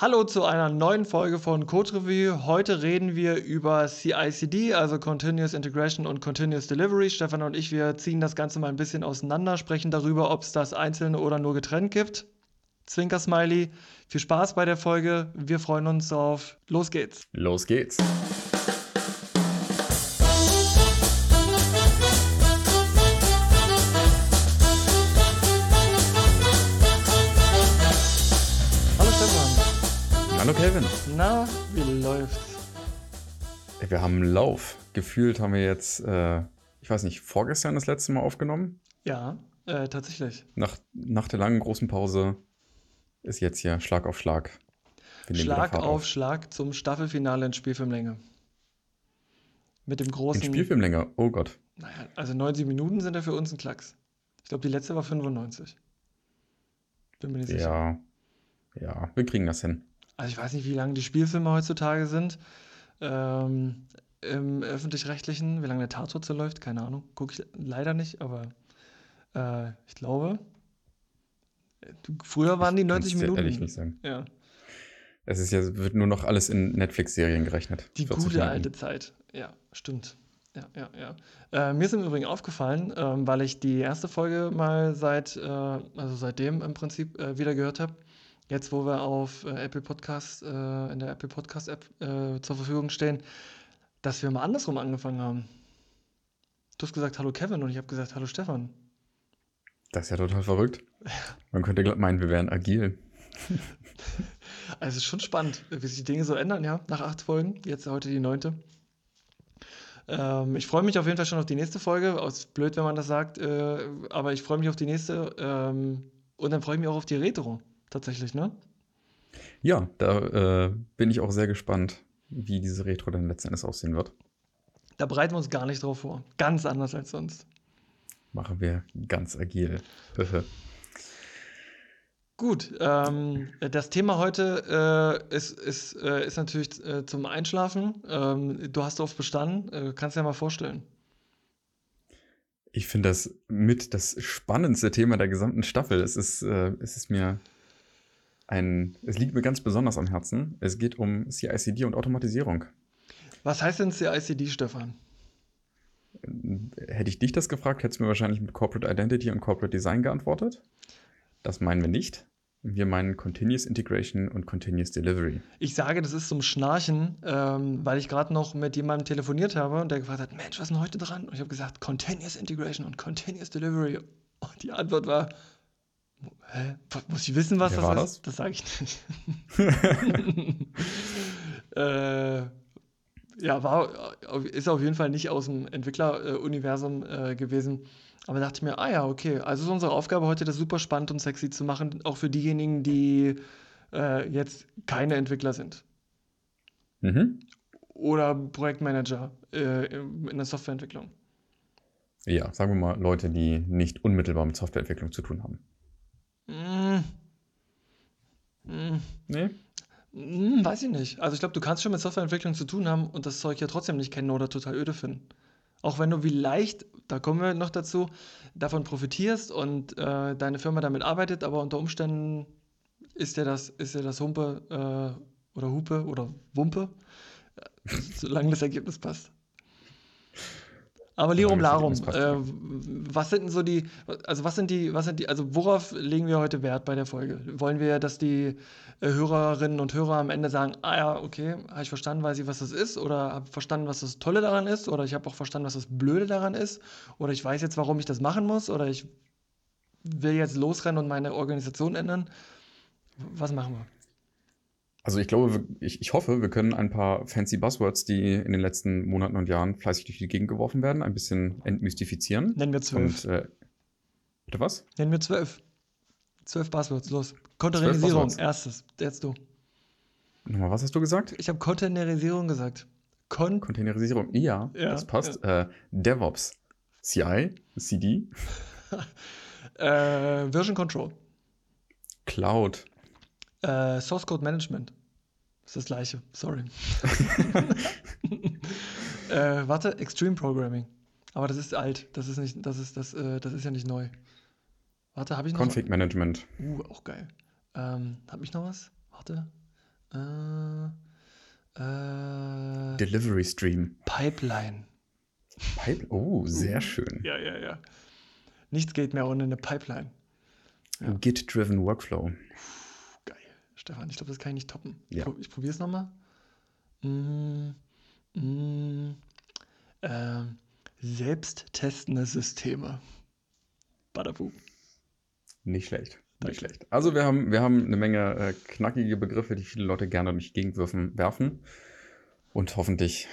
Hallo zu einer neuen Folge von Code Review. Heute reden wir über CI/CD, also Continuous Integration und Continuous Delivery. Stefan und ich, wir ziehen das Ganze mal ein bisschen auseinander, sprechen darüber, ob es das einzeln oder nur getrennt gibt. Zwinker Smiley. Viel Spaß bei der Folge. Wir freuen uns auf. Los geht's. Los geht's. Hallo Kevin. Na, wie läuft's? Wir haben einen Lauf. Gefühlt haben wir jetzt, äh, ich weiß nicht, vorgestern das letzte Mal aufgenommen. Ja, äh, tatsächlich. Nach, nach der langen großen Pause ist jetzt hier Schlag auf Schlag. Schlag auf Schlag zum Staffelfinale in Spielfilmlänge. Mit dem In großen. Spielfilmlänge. Oh Gott. Naja, also 90 Minuten sind ja für uns ein Klacks. Ich glaube, die letzte war 95. Bin mir nicht sicher. Ja. Ja, wir kriegen das hin. Also ich weiß nicht, wie lang die Spielfilme heutzutage sind. Ähm, Im öffentlich-rechtlichen, wie lange der Tatort läuft, keine Ahnung. Gucke ich leider nicht, aber äh, ich glaube. Früher waren die Ich kann's 90 dir Minuten. ehrlich nicht sagen. Ja, Es ist ja, wird nur noch alles in Netflix-Serien gerechnet. die 40 gute Minuten. alte Zeit. Ja, stimmt. Ja, ja, ja. Äh, mir ist im Übrigen aufgefallen, ähm, weil ich die erste Folge mal seit, äh, also seitdem im Prinzip äh, wieder gehört habe. Jetzt, wo wir auf äh, Apple Podcast, äh, in der Apple Podcast App äh, zur Verfügung stehen, dass wir mal andersrum angefangen haben. Du hast gesagt, hallo Kevin und ich habe gesagt, hallo Stefan. Das ist ja total verrückt. Man könnte glatt meinen, wir wären agil. Also es ist schon spannend, wie sich die Dinge so ändern, ja, nach acht Folgen. Jetzt heute die neunte. Ähm, ich freue mich auf jeden Fall schon auf die nächste Folge. Ist blöd, wenn man das sagt, äh, aber ich freue mich auf die nächste. Ähm, und dann freue ich mich auch auf die Retro, tatsächlich, ne? Ja, da äh, bin ich auch sehr gespannt, wie diese Retro dann letzten Endes aussehen wird. Da bereiten wir uns gar nicht drauf vor. Ganz anders als sonst. Machen wir ganz agil. Gut, ähm, das Thema heute äh, ist, ist, äh, ist natürlich äh, zum Einschlafen. Ähm, du hast darauf bestanden, äh, kannst dir ja mal vorstellen. Ich finde das mit das spannendste Thema der gesamten Staffel. Es ist, äh, es ist mir ein, es liegt mir ganz besonders am Herzen. Es geht um CICD und Automatisierung. Was heißt denn CICD, Stefan? Hätte ich dich das gefragt, hättest du mir wahrscheinlich mit Corporate Identity und Corporate Design geantwortet. Das meinen wir nicht. Wir meinen Continuous Integration und Continuous Delivery. Ich sage, das ist zum Schnarchen, ähm, weil ich gerade noch mit jemandem telefoniert habe und der gefragt hat, Mensch, was ist denn heute dran? Und ich habe gesagt, Continuous Integration und Continuous Delivery. Und die Antwort war, hä? Muss ich wissen, was Wer das war ist? Das sage ich nicht. äh, ja, war, ist auf jeden Fall nicht aus dem Entwickleruniversum äh, gewesen. Aber dachte ich mir, ah ja, okay. Also ist unsere Aufgabe heute, das super spannend und sexy zu machen, auch für diejenigen, die äh, jetzt keine Entwickler sind. Mhm. Oder Projektmanager äh, in der Softwareentwicklung. Ja, sagen wir mal Leute, die nicht unmittelbar mit Softwareentwicklung zu tun haben. Mm. Mm. Nee? Mm, weiß ich nicht. Also ich glaube, du kannst schon mit Softwareentwicklung zu tun haben und das Zeug ja trotzdem nicht kennen oder total öde finden. Auch wenn du vielleicht, da kommen wir noch dazu, davon profitierst und äh, deine Firma damit arbeitet, aber unter Umständen ist dir das, ist dir das Humpe äh, oder Hupe oder Wumpe, äh, solange das Ergebnis passt. Aber Lirum Larum, äh, was sind denn so die, also was sind die, was sind die, also worauf legen wir heute Wert bei der Folge? Wollen wir, dass die äh, Hörerinnen und Hörer am Ende sagen, ah ja, okay, habe ich verstanden, weiß ich, was das ist, oder habe verstanden, was das Tolle daran ist, oder ich habe auch verstanden, was das Blöde daran ist, oder ich weiß jetzt, warum ich das machen muss, oder ich will jetzt losrennen und meine Organisation ändern. Was machen wir? Also ich glaube, ich, ich hoffe, wir können ein paar fancy Buzzwords, die in den letzten Monaten und Jahren fleißig durch die Gegend geworfen werden, ein bisschen entmystifizieren. Nennen wir zwölf. Und, äh, bitte was? Nennen wir zwölf. Zwölf Buzzwords, los. Containerisierung, erstes. Jetzt du. Nochmal, was hast du gesagt? Ich habe Containerisierung gesagt. Con Containerisierung. Ja, Ja, das passt. Äh, DevOps. CI, CD, äh, Version Control. Cloud. Äh, Source Code Management. Ist das gleiche, sorry. äh, warte, Extreme Programming. Aber das ist alt. Das ist nicht, das ist, das, äh, das ist ja nicht neu. Warte, habe ich noch Config Management. Uh, auch geil. Ähm, habe ich noch was? Warte. Äh, äh, Delivery Stream. Pipeline. Pipe oh, sehr schön. Ja, ja, ja. Nichts geht mehr ohne eine Pipeline. Ja. Git-driven Workflow. Stefan, ich glaube, das kann ich nicht toppen. Ja. Ich, probiere es nochmal. Mm, mm, äh, selbsttestende Systeme. Badabu. Nicht schlecht. Danke. Nicht schlecht. Also wir haben, wir haben eine Menge äh, knackige Begriffe, die viele Leute gerne durch die Gegend werfen. Und hoffentlich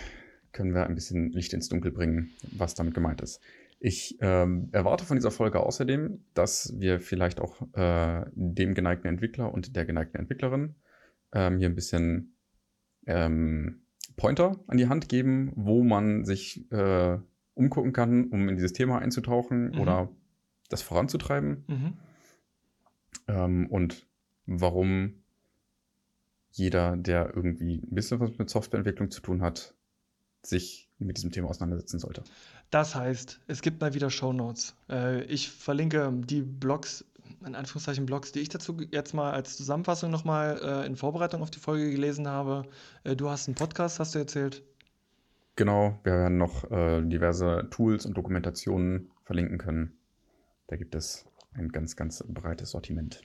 können wir ein bisschen Licht ins Dunkel bringen, was damit gemeint ist. Ich ähm, erwarte von dieser Folge außerdem, dass wir vielleicht auch äh, dem geneigten Entwickler und der geneigten Entwicklerin ähm, hier ein bisschen ähm, Pointer an die Hand geben, wo man sich äh, umgucken kann, um in dieses Thema einzutauchen Mhm. oder das voranzutreiben. Mhm. Ähm, und warum jeder, der irgendwie ein bisschen was mit Softwareentwicklung zu tun hat, sich mit diesem Thema auseinandersetzen sollte. Das heißt, es gibt mal wieder Shownotes. Äh, ich verlinke die Blogs, in Anführungszeichen Blogs, die ich dazu jetzt mal als Zusammenfassung nochmal äh, in Vorbereitung auf die Folge gelesen habe. Äh, du hast einen Podcast, hast du erzählt. Genau, wir werden noch diverse Tools und Dokumentationen verlinken können. Da gibt es ein ganz, ganz breites Sortiment.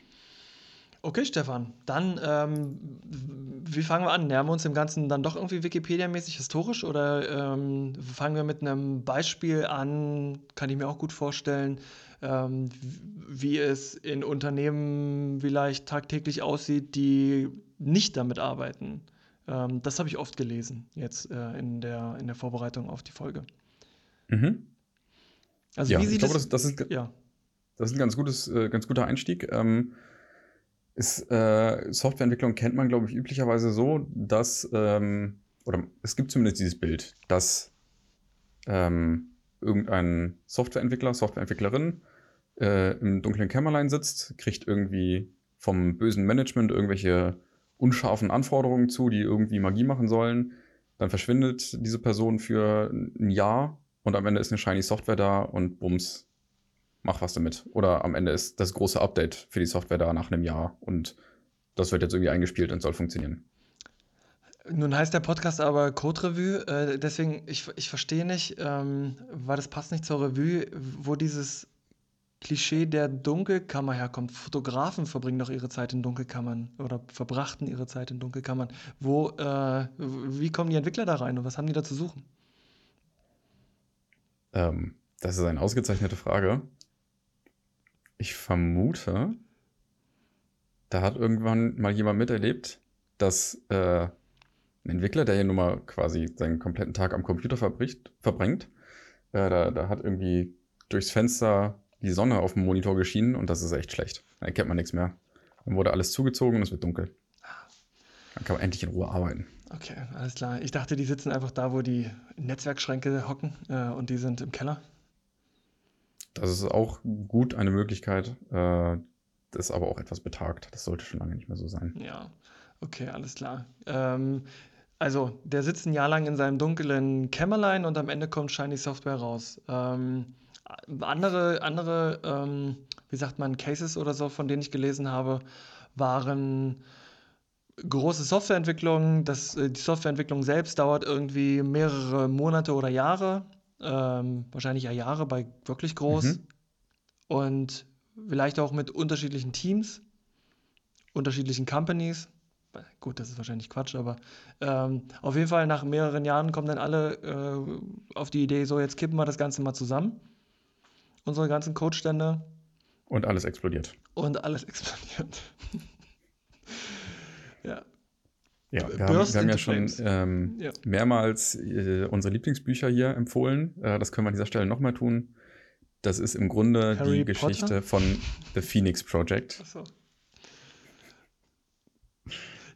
Okay, Stefan, dann, ähm, wie fangen wir an? Nähern wir uns dem Ganzen dann doch irgendwie Wikipedia-mäßig historisch oder ähm, fangen wir mit einem Beispiel an? Kann ich mir auch gut vorstellen, ähm, wie es in Unternehmen vielleicht tagtäglich aussieht, die nicht damit arbeiten. Ähm, das habe ich oft gelesen jetzt äh, in der, in der Vorbereitung auf die Folge. Mhm. Also Ja, wie ich sieht glaube, es? das, das, ist, Ja, das ist ein ganz, gutes, äh, ganz guter Einstieg. Ähm, ist, äh, Softwareentwicklung kennt man, glaube ich, üblicherweise so, dass, ähm, oder es gibt zumindest dieses Bild, dass ähm, irgendein Softwareentwickler, Softwareentwicklerin äh, im dunklen Kämmerlein sitzt, kriegt irgendwie vom bösen Management irgendwelche unscharfen Anforderungen zu, die irgendwie Magie machen sollen. Dann verschwindet diese Person für ein Jahr und am Ende ist eine shiny Software da und bums, mach was damit. Oder am Ende ist das große Update für die Software da nach einem Jahr und das wird jetzt irgendwie eingespielt und soll funktionieren. Nun heißt der Podcast aber Code Revue, äh, deswegen, ich, ich verstehe nicht, ähm, weil das passt nicht zur Revue, wo dieses Klischee der Dunkelkammer herkommt. Fotografen verbringen doch ihre Zeit in Dunkelkammern oder verbrachten ihre Zeit in Dunkelkammern. Wo, äh, wie kommen die Entwickler da rein und was haben die da zu suchen? Ähm, das ist eine ausgezeichnete Frage. Ich vermute, da hat irgendwann mal jemand miterlebt, dass äh, ein Entwickler, der hier nun mal quasi seinen kompletten Tag am Computer verbricht, verbringt, äh, da, da hat irgendwie durchs Fenster die Sonne auf dem Monitor geschienen und das ist echt schlecht. Da erkennt man nichts mehr. Dann wurde alles zugezogen und es wird dunkel. Dann kann man endlich in Ruhe arbeiten. Okay, alles klar. Ich dachte, die sitzen einfach da, wo die Netzwerkschränke hocken äh, und die sind im Keller. Das ist auch gut eine Möglichkeit. Äh, das ist aber auch etwas betagt. Das sollte schon lange nicht mehr so sein. Ja, okay, alles klar. Ähm, also, der sitzt ein Jahr lang in seinem dunklen Kämmerlein und am Ende kommt Shiny Software raus. Ähm, andere, andere, ähm, wie sagt man, Cases oder so, von denen ich gelesen habe, waren große Softwareentwicklung. Das, äh, die Softwareentwicklung selbst dauert irgendwie mehrere Monate oder Jahre. Ähm, wahrscheinlich ja Jahre bei wirklich groß. Mhm. Und vielleicht auch mit unterschiedlichen Teams, unterschiedlichen Companies. Gut, das ist wahrscheinlich Quatsch, aber ähm, auf jeden Fall nach mehreren Jahren kommen dann alle äh, auf die Idee, so jetzt kippen wir das Ganze mal zusammen. Unsere ganzen Codestände Und alles explodiert. und alles explodiert. Ja. Wir haben, wir haben ja schon ähm, Ja. mehrmals äh, unsere Lieblingsbücher hier empfohlen. Äh, das können wir an dieser Stelle nochmal tun. Das ist im Grunde Harry die Potter? Geschichte von The Phoenix Project.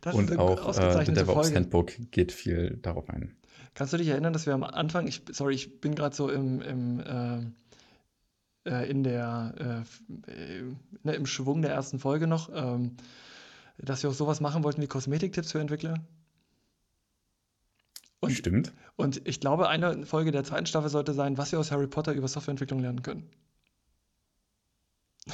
Das und auch äh, The DevOps Folge. Handbook geht viel darauf ein. Kannst du dich erinnern, dass wir am Anfang, ich, sorry, ich bin gerade so im, im, ähm, äh, in der, äh, äh, ne, im Schwung der ersten Folge noch, ähm, dass wir auch sowas machen wollten wie Kosmetiktipps für Entwickler? Und, Stimmt. und ich glaube, eine Folge der zweiten Staffel sollte sein, was wir aus Harry Potter über Softwareentwicklung lernen können.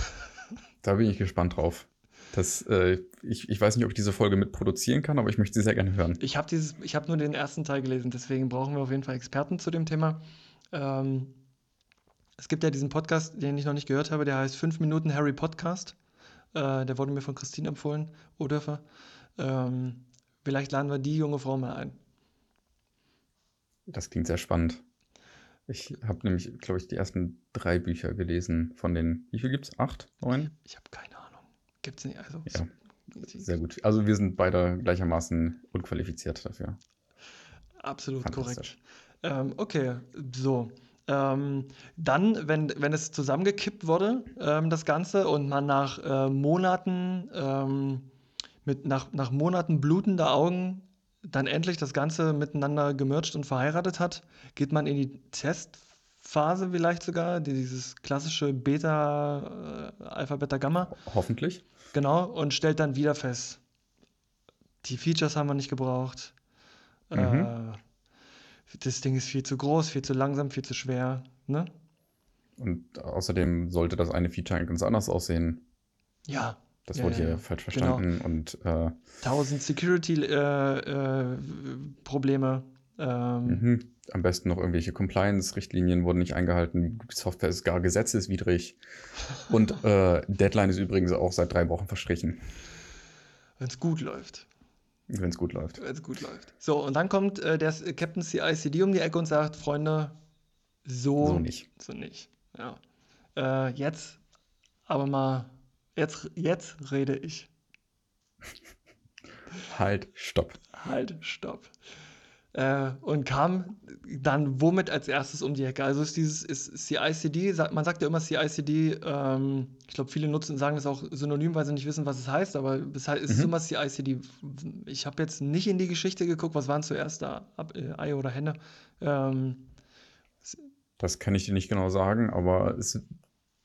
Da bin ich gespannt drauf. Das, äh, ich, ich weiß nicht, ob ich diese Folge mitproduzieren kann, aber ich möchte sie sehr gerne hören. Ich habe habe nur den ersten Teil gelesen, deswegen brauchen wir auf jeden Fall Experten zu dem Thema. Ähm, es gibt ja diesen Podcast, den ich noch nicht gehört habe, der heißt 5 Minuten Harry Podcast. Äh, der wurde mir von Christine empfohlen, Odörfer. Ähm, vielleicht laden wir die junge Frau mal ein. Das klingt sehr spannend. Ich habe nämlich, glaube ich, die ersten drei Bücher gelesen von den, wie viel gibt es? Acht? Neun? Ich habe keine Ahnung. Gibt es nicht? Also, Ja. Sehr gut. Also wir sind beide gleichermaßen unqualifiziert dafür. Absolut korrekt. Ähm, okay, so. Ähm, dann, wenn, wenn es zusammengekippt wurde, ähm, das Ganze, und man nach äh, Monaten, ähm, mit, nach, nach Monaten blutender Augen dann endlich das Ganze miteinander gemerged und verheiratet hat, geht man in die Testphase vielleicht sogar, die- dieses klassische Beta, äh, Alpha, Beta, Gamma. Hoffentlich. Genau, und stellt dann wieder fest, die Features haben wir nicht gebraucht. Mhm. Äh, das Ding ist viel zu groß, viel zu langsam, viel zu schwer. Ne? Und außerdem sollte das eine Feature ganz anders aussehen. Ja, Das Ja, wurde ja, hier ja. falsch Genau. verstanden. Und äh, 1000 Security-Probleme. ähm, mhm. am besten noch irgendwelche Compliance-Richtlinien wurden nicht eingehalten. Die Software ist gar gesetzeswidrig. Und äh, Deadline ist übrigens auch seit drei Wochen verstrichen, Wenn es gut läuft. Wenn es gut läuft. Wenn es gut läuft. So, und dann kommt äh, der Captain CICD um die Ecke und sagt: Freunde, so, So nicht. So nicht. Ja. Äh, jetzt aber mal, jetzt, jetzt rede ich. Halt, stopp. Halt, stopp. Äh, und kam dann womit als erstes um die Ecke? Also ist dieses ist CICD, sagt, man sagt ja immer CICD, ähm, ich glaube, viele nutzen, sagen das auch synonym, weil sie nicht wissen, was es heißt, aber es, es ist Mhm. immer CICD. Ich habe jetzt nicht in die Geschichte geguckt, was waren zuerst da, Ab, äh, Ei oder Henne. Ähm, Das kann ich dir nicht genau sagen, aber es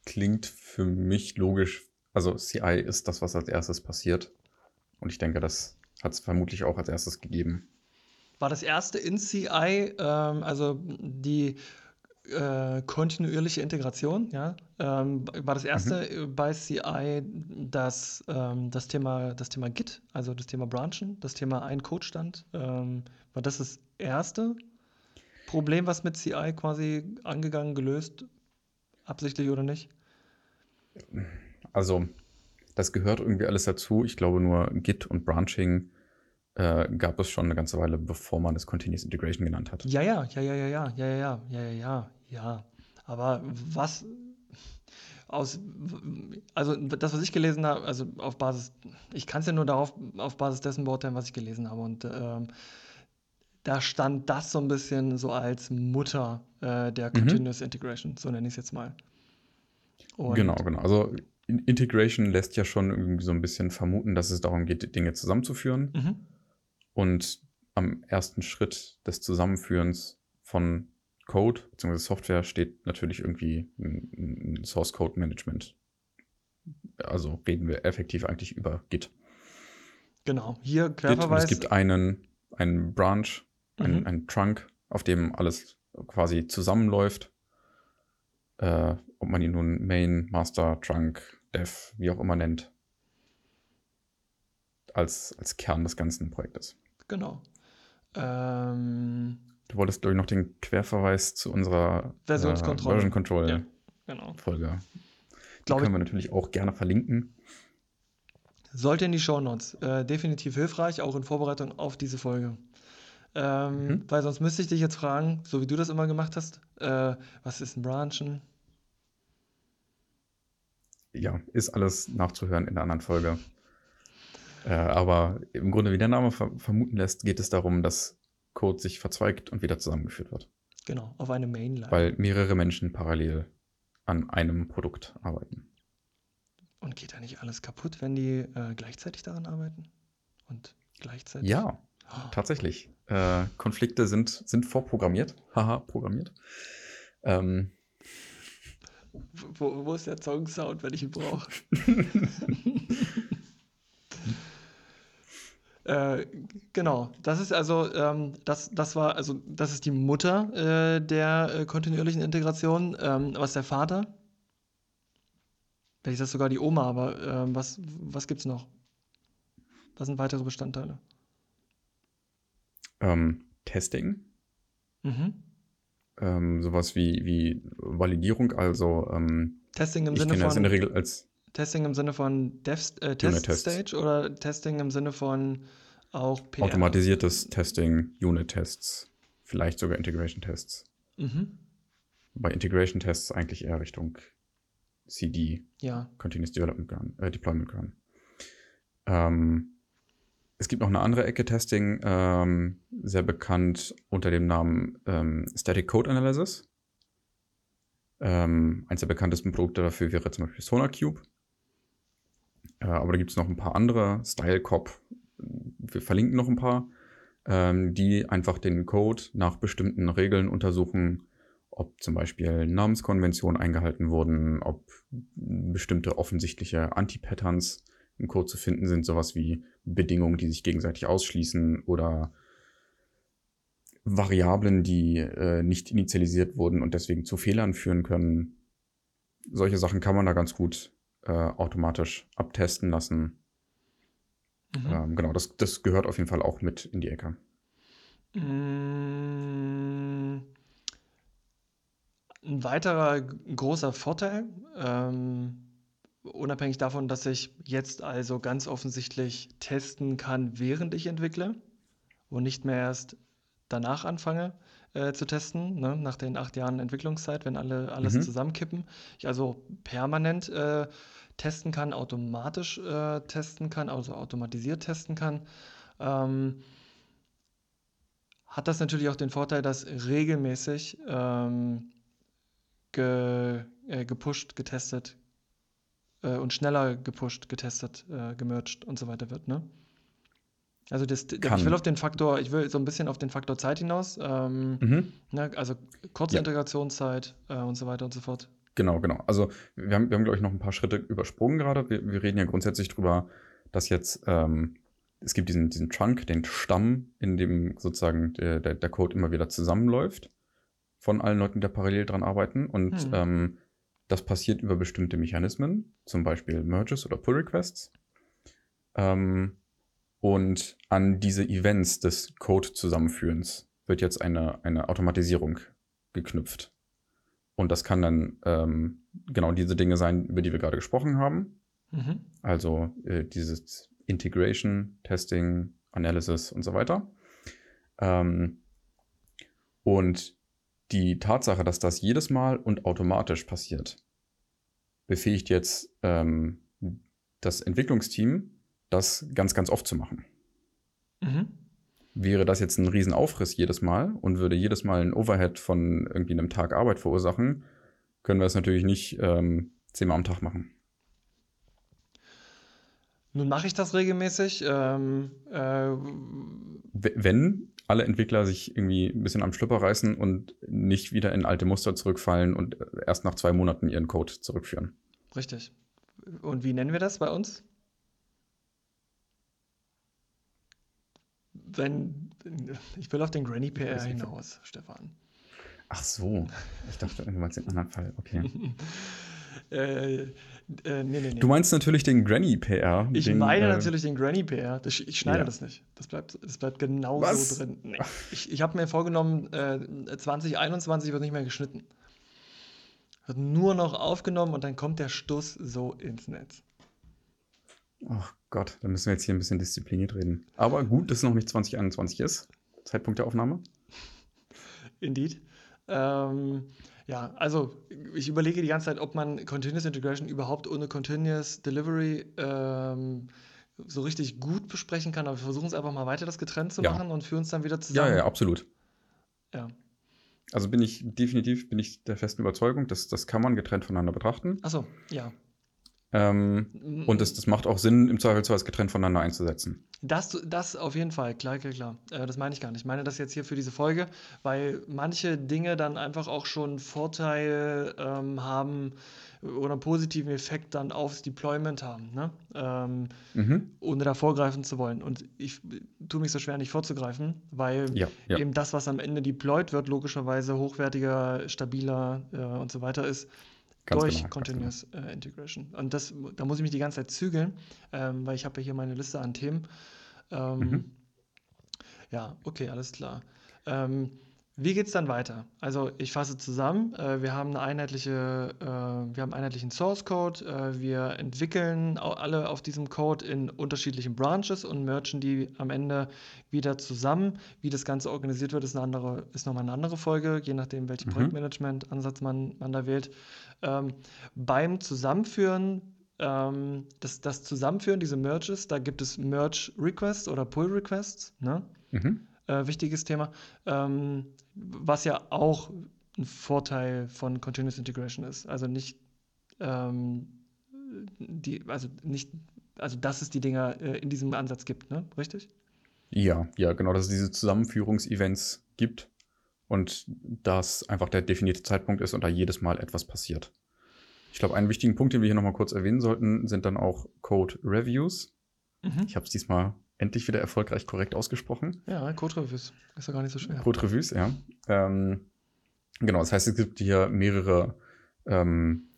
klingt für mich logisch. Also CI ist das, was als erstes passiert. Und ich denke, das hat es vermutlich auch als erstes gegeben. War das erste in CI, ähm, also die äh, kontinuierliche Integration, ja, ähm, war das erste äh, bei CI das, ähm, das, Thema, das Thema Git, also das Thema Branchen, das Thema ein Codestand. Ähm, war das das erste Problem, was mit CI quasi angegangen, gelöst, absichtlich oder nicht? Also, das gehört irgendwie alles dazu. Ich glaube nur Git und Branching äh, gab es schon eine ganze Weile, bevor man es Continuous Integration genannt hat. Ja, ja, ja, ja, ja, ja, ja, ja, ja, ja, ja, ja. Aber was aus, also das, was ich gelesen habe, also auf Basis, ich kann es ja nur darauf, auf Basis dessen beurteilen, was ich gelesen habe. Und ähm, da stand das so ein bisschen so als Mutter äh, der Continuous Integration, so nenne ich es jetzt mal. Und Genau, genau. Also In- Integration lässt ja schon irgendwie so ein bisschen vermuten, dass es darum geht, Dinge zusammenzuführen. Mhm. Und am ersten Schritt des Zusammenführens von Code bzw. Software steht natürlich irgendwie ein, ein Source Code Management. Also reden wir effektiv eigentlich über Git. Genau, hier Git und Querverweis. es gibt einen, einen Branch, einen, Mhm. einen Trunk, auf dem alles quasi zusammenläuft. Äh, ob man ihn nun Main, Master, Trunk, Dev, wie auch immer nennt. Als, als Kern des ganzen Projektes. Genau. Ähm, Du wolltest, glaube ich, noch den Querverweis zu unserer Versionskontrolle. Version Control Ja. genau. Folge. Die Glaube ich, können wir natürlich auch gerne verlinken. Sollte in die Shownotes. Äh, definitiv hilfreich, auch in Vorbereitung auf diese Folge. Ähm, Mhm. Weil sonst müsste ich dich jetzt fragen, so wie du das immer gemacht hast, äh, was ist ein Branchen? Ja, ist alles nachzuhören in der anderen Folge. Äh, aber im Grunde, wie der Name ver vermuten lässt, geht es darum, dass Code sich verzweigt und wieder zusammengeführt wird. Genau, auf eine Mainline. Weil mehrere Menschen parallel an einem Produkt arbeiten. Und geht da nicht alles kaputt, wenn die äh, gleichzeitig daran arbeiten? Und gleichzeitig? Ja, Oh, tatsächlich. Äh, Konflikte sind, sind vorprogrammiert. Haha, programmiert. Ähm, wo, wo ist der Song-Sound, wenn ich ihn brauche? Äh, genau, das ist also, ähm, das, das war, also das ist die Mutter äh, der äh, kontinuierlichen Integration. Ähm, was ist der Vater? Vielleicht ist das sogar die Oma, aber ähm, was, was gibt es noch? Was sind weitere Bestandteile? Ähm, Testing. Mhm. Ähm, sowas wie, wie Validierung, also ähm, Testing im ich Sinne kenne das in der von Regel als Testing im Sinne von Dev, äh, Unit-Tests. Test-Stage oder Testing im Sinne von auch PR? automatisiertes Testing, Unit-Tests, vielleicht sogar Integration-Tests. Mhm. Bei Integration-Tests eigentlich eher Richtung CD, Ja. Continuous Development gehören, äh, Deployment gehören. Ähm, es gibt noch eine andere Ecke Testing, ähm, sehr bekannt unter dem Namen ähm, Static Code Analysis. Ähm, eins der bekanntesten Produkte dafür wäre zum Beispiel SonarCube. Äh, aber da gibt es noch ein paar andere, StyleCop, wir verlinken noch ein paar, ähm, die einfach den Code nach bestimmten Regeln untersuchen, ob zum Beispiel Namenskonventionen eingehalten wurden, ob bestimmte offensichtliche Anti-Patterns im Code zu finden sind, sowas wie Bedingungen, die sich gegenseitig ausschließen oder Variablen, die äh, nicht initialisiert wurden und deswegen zu Fehlern führen können. Solche Sachen kann man da ganz gut äh, automatisch abtesten lassen. Mhm. Ähm, genau, das, das gehört auf jeden Fall auch mit in die Ecke. Mm, Ein weiterer großer Vorteil, ähm, unabhängig davon, dass ich jetzt also ganz offensichtlich testen kann, während ich entwickle und nicht mehr erst danach anfange äh, zu testen, ne, nach den acht Jahren Entwicklungszeit, wenn alle alles Mhm. zusammenkippen. Ich also permanent äh, testen kann, automatisch äh, testen kann, also automatisiert testen kann. Ähm, hat das natürlich auch den Vorteil, dass regelmäßig ähm, ge, äh, gepusht, getestet äh, und schneller gepusht, getestet, äh, gemerged und so weiter wird, ne? Also das, ich will auf den Faktor, ich will so ein bisschen auf den Faktor Zeit hinaus, ähm, Mhm. ne, also kurze Ja. Integrationszeit äh, und so weiter und so fort. Genau, genau. Also wir haben, wir haben glaube ich, noch ein paar Schritte übersprungen gerade. Wir, wir reden ja grundsätzlich drüber, dass jetzt ähm, es gibt diesen, diesen Chunk, den Stamm, in dem sozusagen der, der, der Code immer wieder zusammenläuft von allen Leuten, die da parallel dran arbeiten. Und Hm. ähm, das passiert über bestimmte Mechanismen, zum Beispiel Merges oder Pull Requests. Ähm, und an diese Events des Code-Zusammenführens wird jetzt eine, eine Automatisierung geknüpft. Und das kann dann ähm, genau diese Dinge sein, über die wir gerade gesprochen haben. Mhm. Also äh, dieses Integration, Testing, Analysis und so weiter. Ähm, und die Tatsache, dass das jedes Mal und automatisch passiert, befähigt jetzt ähm, das Entwicklungsteam, das ganz, ganz oft zu machen. Mhm. Wäre das jetzt ein Riesenaufriss jedes Mal und würde jedes Mal ein Overhead von irgendwie einem Tag Arbeit verursachen, können wir es natürlich nicht ähm, zehnmal am Tag machen. Nun mache ich das regelmäßig. Ähm, äh, Wenn alle Entwickler sich irgendwie ein bisschen am Schlüpper reißen und nicht wieder in alte Muster zurückfallen und äh, erst nach zwei Monaten ihren Code zurückführen. richtig. Und wie nennen wir das bei uns? Wenn, ich will auf den Granny PR hinaus, Stefan. Ach so, ich dachte, du meinst den anderen Fall. Okay. Äh, äh, nee, nee, nee. Du meinst natürlich den Granny PR. Ich den, meine äh, natürlich den Granny PR. Das, ich schneide Ja. das nicht. Das bleibt, das bleibt genau Was? so drin. Nee. Ich, ich habe mir vorgenommen, äh, 2021 wird nicht mehr geschnitten. Wird nur noch aufgenommen und dann kommt der Stuss so ins Netz. Oh Gott, da müssen wir jetzt hier ein bisschen diszipliniert reden. Aber gut, dass es noch nicht 2021 ist. Zeitpunkt der Aufnahme. Indeed. Ähm, ja, also ich überlege die ganze Zeit, ob man Continuous Integration überhaupt ohne Continuous Delivery ähm, so richtig gut besprechen kann. Aber wir versuchen es einfach mal weiter, das getrennt zu Ja. machen und führen es dann wieder zusammen. ja, ja, absolut. Ja. Also bin ich definitiv bin ich der festen Überzeugung, dass das kann man getrennt voneinander betrachten. Achso, ja. Ähm, und das, das macht auch Sinn, im Zweifelsfall getrennt voneinander einzusetzen. Das, das auf jeden Fall, klar, klar, klar. Äh, das meine ich gar nicht. Ich meine das jetzt hier für diese Folge, weil manche Dinge dann einfach auch schon Vorteil ähm, haben oder einen positiven Effekt dann aufs Deployment haben, ne? Ähm, Mhm. ohne da vorgreifen zu wollen. Und ich tue mich so schwer, nicht vorzugreifen, weil Ja, ja. eben das, was am Ende deployed wird, logischerweise hochwertiger, stabiler äh, und so weiter ist. Ganz durch genau, Continuous genau. Äh, Integration. Und das, da muss ich mich die ganze Zeit zügeln, ähm, weil ich habe ja hier meine Liste an Themen. Ähm, mhm. Ja, okay, alles klar. Ähm, wie geht es dann weiter? Also ich fasse zusammen, äh, wir haben eine einheitliche, äh, wir haben einheitlichen Source Code, äh, wir entwickeln alle auf diesem Code in unterschiedlichen Branches und merchen die am Ende wieder zusammen. Wie das Ganze organisiert wird, ist, eine andere, ist nochmal eine andere Folge, je nachdem, welchen mhm. Projektmanagement-Ansatz man, man da wählt. Ähm, beim Zusammenführen ähm, das, das Zusammenführen, diese Merges, da gibt es Merge Requests oder Pull Requests. Ne? Mhm. Äh, wichtiges Thema. Ähm, was ja auch ein Vorteil von Continuous Integration ist. Also nicht ähm, die, also nicht, also dass es die Dinger äh, in diesem Ansatz gibt, ne? Richtig? Ja, ja, genau, dass es diese Zusammenführungsevents gibt und dass einfach der definierte Zeitpunkt ist und da jedes Mal etwas passiert. Ich glaube, einen wichtigen Punkt, den wir hier nochmal kurz erwähnen sollten, sind dann auch Code Reviews. Mhm. Ich habe es diesmal endlich wieder erfolgreich korrekt ausgesprochen. Ja, Code Reviews. Ist ja gar nicht so schwer. Code Reviews, ja. Ähm, genau, das heißt, es gibt hier mehrere ähm,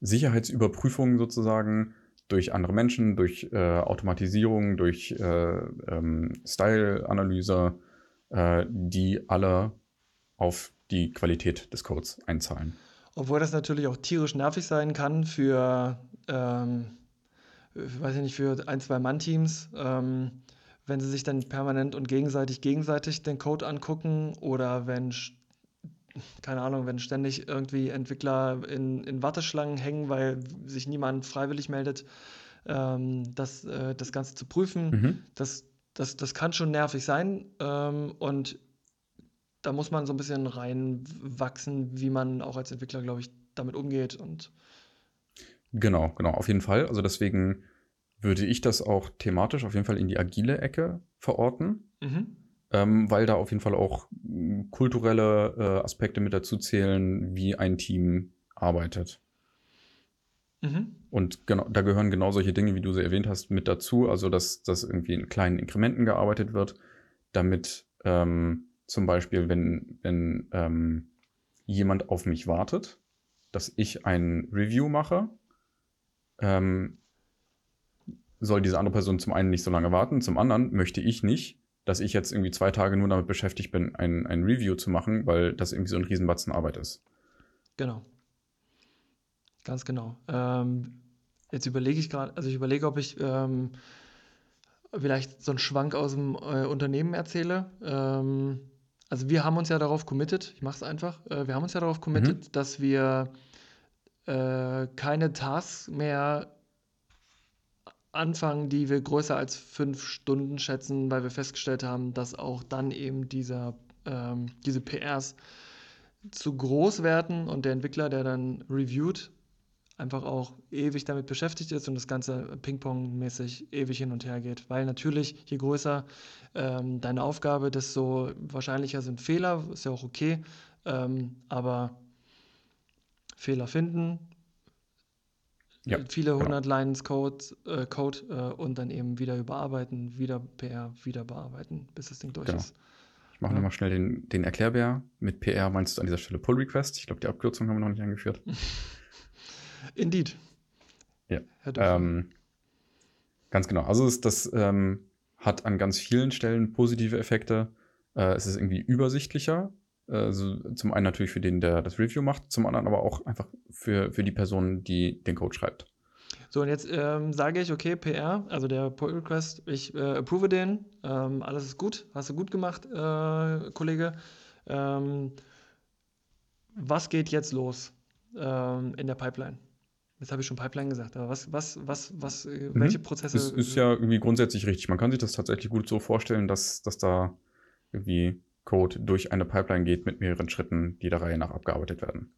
Sicherheitsüberprüfungen sozusagen durch andere Menschen, durch äh, Automatisierung, durch äh, ähm, Style-Analyse, äh, die alle auf die Qualität des Codes einzahlen. Obwohl das natürlich auch tierisch nervig sein kann für ähm, weiß ich nicht, für ein, zwei Mann-Teams, ähm, wenn sie sich dann permanent und gegenseitig gegenseitig den Code angucken oder wenn, keine Ahnung, wenn ständig irgendwie Entwickler in, in Warteschlangen hängen, weil sich niemand freiwillig meldet, ähm, das, äh, das Ganze zu prüfen, mhm. das, das, das kann schon nervig sein ähm, und da muss man so ein bisschen reinwachsen, wie man auch als Entwickler, glaube ich, damit umgeht und Genau, genau, auf jeden Fall. Also deswegen würde ich das auch thematisch auf jeden Fall in die agile Ecke verorten, mhm. ähm, weil da auf jeden Fall auch kulturelle äh, Aspekte mit dazu zählen, wie ein Team arbeitet. Mhm. Und genau, da gehören genau solche Dinge, wie du sie erwähnt hast, mit dazu. Also, dass, dass irgendwie in kleinen Inkrementen gearbeitet wird, damit ähm, zum Beispiel, wenn, wenn ähm, jemand auf mich wartet, dass ich ein Review mache ähm, soll diese andere Person zum einen nicht so lange warten, zum anderen möchte ich nicht, dass ich jetzt irgendwie zwei Tage nur damit beschäftigt bin, ein, ein Review zu machen, weil das irgendwie so ein Riesenbatzen Arbeit ist. Genau. Ganz genau. Ähm, jetzt überlege ich gerade, also ich überlege, ob ich ähm, vielleicht so einen Schwank aus dem äh, Unternehmen erzähle. Ähm, also wir haben uns ja darauf committed, ich mache es einfach, äh, wir haben uns ja darauf committed, mhm. dass wir äh, keine Tasks mehr anfangen, die wir größer als fünf Stunden schätzen, weil wir festgestellt haben, dass auch dann eben dieser, ähm, diese PRs zu groß werden und der Entwickler, der dann reviewt, einfach auch ewig damit beschäftigt ist und das Ganze Ping-Pong-mäßig ewig hin und her geht. Weil natürlich, je größer ähm, deine Aufgabe, desto wahrscheinlicher sind Fehler, ist ja auch okay. Ähm, aber Fehler finden, ja, viele genau. hundert genau. Lines Code, äh, Code äh, und dann eben wieder überarbeiten, wieder PR, wieder bearbeiten, bis das Ding durch genau. ist. Ich mache ja. nochmal schnell den, den Erklärbär. Mit PR meinst du an dieser Stelle Pull Request. Ich glaube, die Abkürzung haben wir noch nicht eingeführt. Indeed. Ja. Ähm, ganz genau. Also das, das ähm, hat an ganz vielen Stellen positive Effekte. Äh, es ist irgendwie übersichtlicher. Also zum einen natürlich für den, der das Review macht, zum anderen aber auch einfach für, für die Person, die den Code schreibt. So, und jetzt ähm, sage ich, okay, PR, also der Pull Request, ich äh, approve den, ähm, alles ist gut, hast du gut gemacht, äh, Kollege. Ähm, was geht jetzt los ähm, in der Pipeline? Jetzt habe ich schon Pipeline gesagt, aber was, was, was, was, äh, mhm. welche Prozesse? Das ist ja irgendwie grundsätzlich richtig. Man kann sich das tatsächlich gut so vorstellen, dass, dass da irgendwie Code durch eine Pipeline geht mit mehreren Schritten, die der Reihe nach abgearbeitet werden.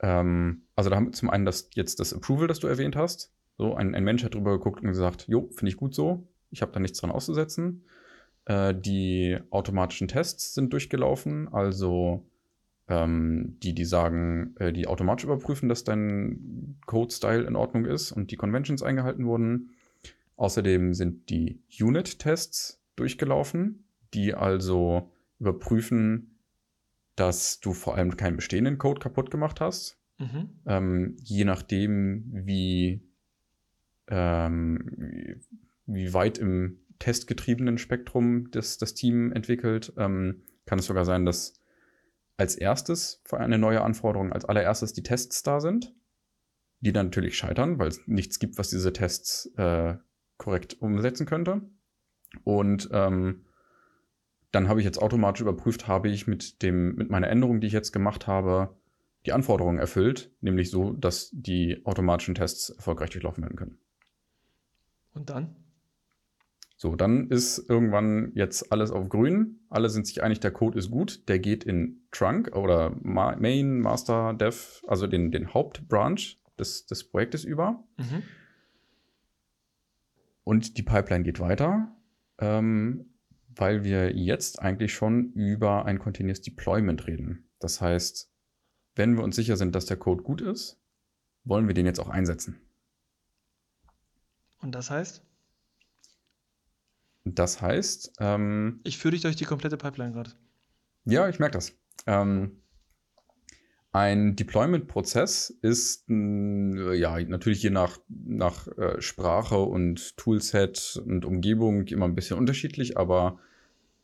Ähm, also da haben wir zum einen das, jetzt das Approval, das du erwähnt hast. So, ein, ein Mensch hat drüber geguckt und gesagt, jo, finde ich gut so, ich habe da nichts dran auszusetzen. Äh, die automatischen Tests sind durchgelaufen, also ähm, die, die sagen, äh, die automatisch überprüfen, dass dein Code-Style in Ordnung ist und die Conventions eingehalten wurden. Außerdem sind die Unit-Tests durchgelaufen, die also überprüfen, dass du vor allem keinen bestehenden Code kaputt gemacht hast. Mhm. Ähm, je nachdem, wie, ähm, wie, weit im testgetriebenen Spektrum das, das Team entwickelt, ähm, kann es sogar sein, dass als erstes für eine neue Anforderung als allererstes die Tests da sind, die dann natürlich scheitern, weil es nichts gibt, was diese Tests äh, korrekt umsetzen könnte. Und ähm, dann habe ich jetzt automatisch überprüft, habe ich mit, dem, mit meiner Änderung, die ich jetzt gemacht habe, die Anforderungen erfüllt, nämlich so, dass die automatischen Tests erfolgreich durchlaufen werden können. Und dann? So, dann ist irgendwann jetzt alles auf grün. Alle sind sich einig, der Code ist gut. Der geht in Trunk oder Main, Master, Dev, also den, den Hauptbranch des, des Projektes über. Mhm. Und die Pipeline geht weiter, ähm, weil wir jetzt eigentlich schon über ein Continuous Deployment reden. Das heißt, wenn wir uns sicher sind, dass der Code gut ist, wollen wir den jetzt auch einsetzen. Und das heißt? Das heißt. Ähm, ich führe dich durch die komplette Pipeline gerade. Ja, ich merke das. Ähm, ein Deployment-Prozess ist ja natürlich je nach, nach äh, Sprache und Toolset und Umgebung immer ein bisschen unterschiedlich, aber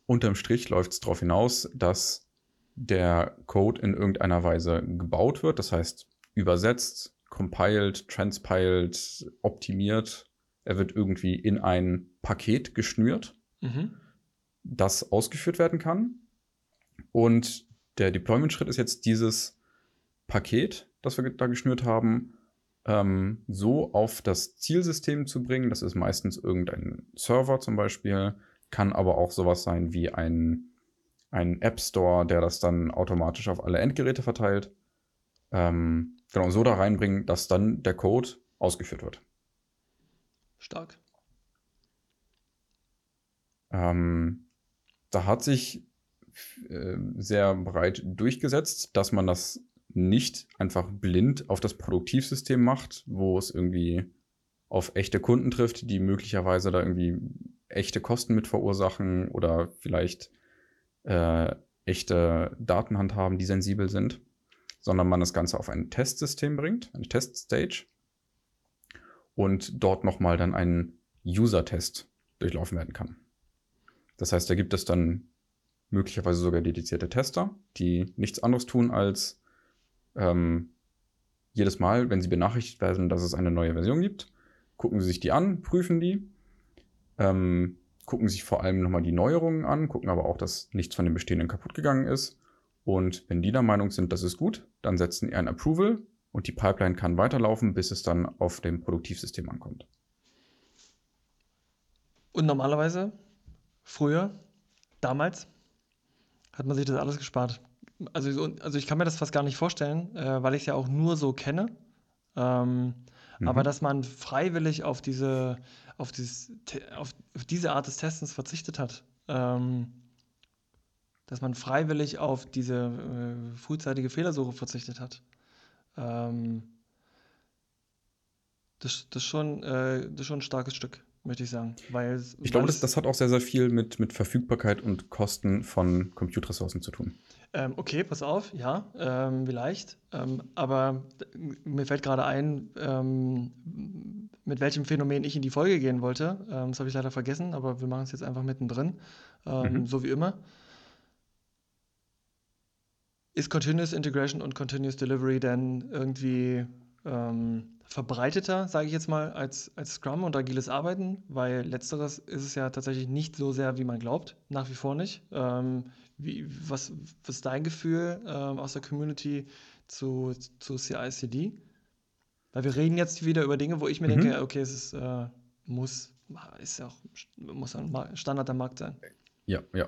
unterm Strich läuft es darauf hinaus, dass der Code in irgendeiner Weise gebaut wird, das heißt übersetzt, compiled, transpiled, optimiert. Er wird irgendwie in ein Paket geschnürt, mhm. das ausgeführt werden kann. Und der Deployment-Schritt ist jetzt dieses Paket, das wir da geschnürt haben, ähm, so auf das Zielsystem zu bringen. Das ist meistens irgendein Server zum Beispiel, kann aber auch sowas sein wie ein, ein App Store, der das dann automatisch auf alle Endgeräte verteilt. Ähm, genau, so da reinbringen, dass dann der Code ausgeführt wird. Stark. Ähm, da hat sich äh, sehr breit durchgesetzt, dass man das nicht einfach blind auf das Produktivsystem macht, wo es irgendwie auf echte Kunden trifft, die möglicherweise da irgendwie echte Kosten mit verursachen oder vielleicht äh, echte Daten handhaben, die sensibel sind, sondern man das Ganze auf ein Testsystem bringt, eine Teststage und dort nochmal dann einen User-Test durchlaufen werden kann. Das heißt, da gibt es dann möglicherweise sogar dedizierte Tester, die nichts anderes tun, als ähm, jedes Mal, wenn sie benachrichtigt werden, dass es eine neue Version gibt, gucken sie sich die an, prüfen die, ähm, gucken sich vor allem nochmal die Neuerungen an, gucken aber auch, dass nichts von dem Bestehenden kaputt gegangen ist. Und wenn die der Meinung sind, das ist gut, dann setzen sie ein Approval und die Pipeline kann weiterlaufen, bis es dann auf dem Produktivsystem ankommt. Und normalerweise, früher, damals, hat man sich das alles gespart also, also ich kann mir das fast gar nicht vorstellen, äh, weil ich es ja auch nur so kenne. Ähm, mhm. Aber dass man freiwillig auf diese, auf, dieses, auf, diese Art des Testens verzichtet hat. Ähm, dass man freiwillig auf diese äh, frühzeitige Fehlersuche verzichtet hat. Ähm, das, das, schon, äh, das ist schon ein starkes Stück möchte ich sagen. Weil, ich glaube, das, das, hat auch sehr, sehr viel mit, mit Verfügbarkeit und Kosten von Compute-Ressourcen zu tun. Ähm, okay, pass auf, ja, ähm, vielleicht. Ähm, aber mir fällt gerade ein, ähm, mit welchem Phänomen ich in die Folge gehen wollte. Ähm, das habe ich leider vergessen, aber wir machen es jetzt einfach mittendrin, ähm, mhm. so wie immer. Ist Continuous Integration und Continuous Delivery denn irgendwie verbreiteter, sage ich jetzt mal, als, als Scrum und agiles Arbeiten, weil letzteres ist es ja tatsächlich nicht so sehr, wie man glaubt, nach wie vor nicht. Ähm, wie, was, was ist dein Gefühl ähm, aus der Community zu, zu CI/CD? Weil wir reden jetzt wieder über Dinge, wo ich mir mhm. denke, okay, es ist, äh, muss, ist ja auch, muss ein Standard der Markt sein. Ja, ja.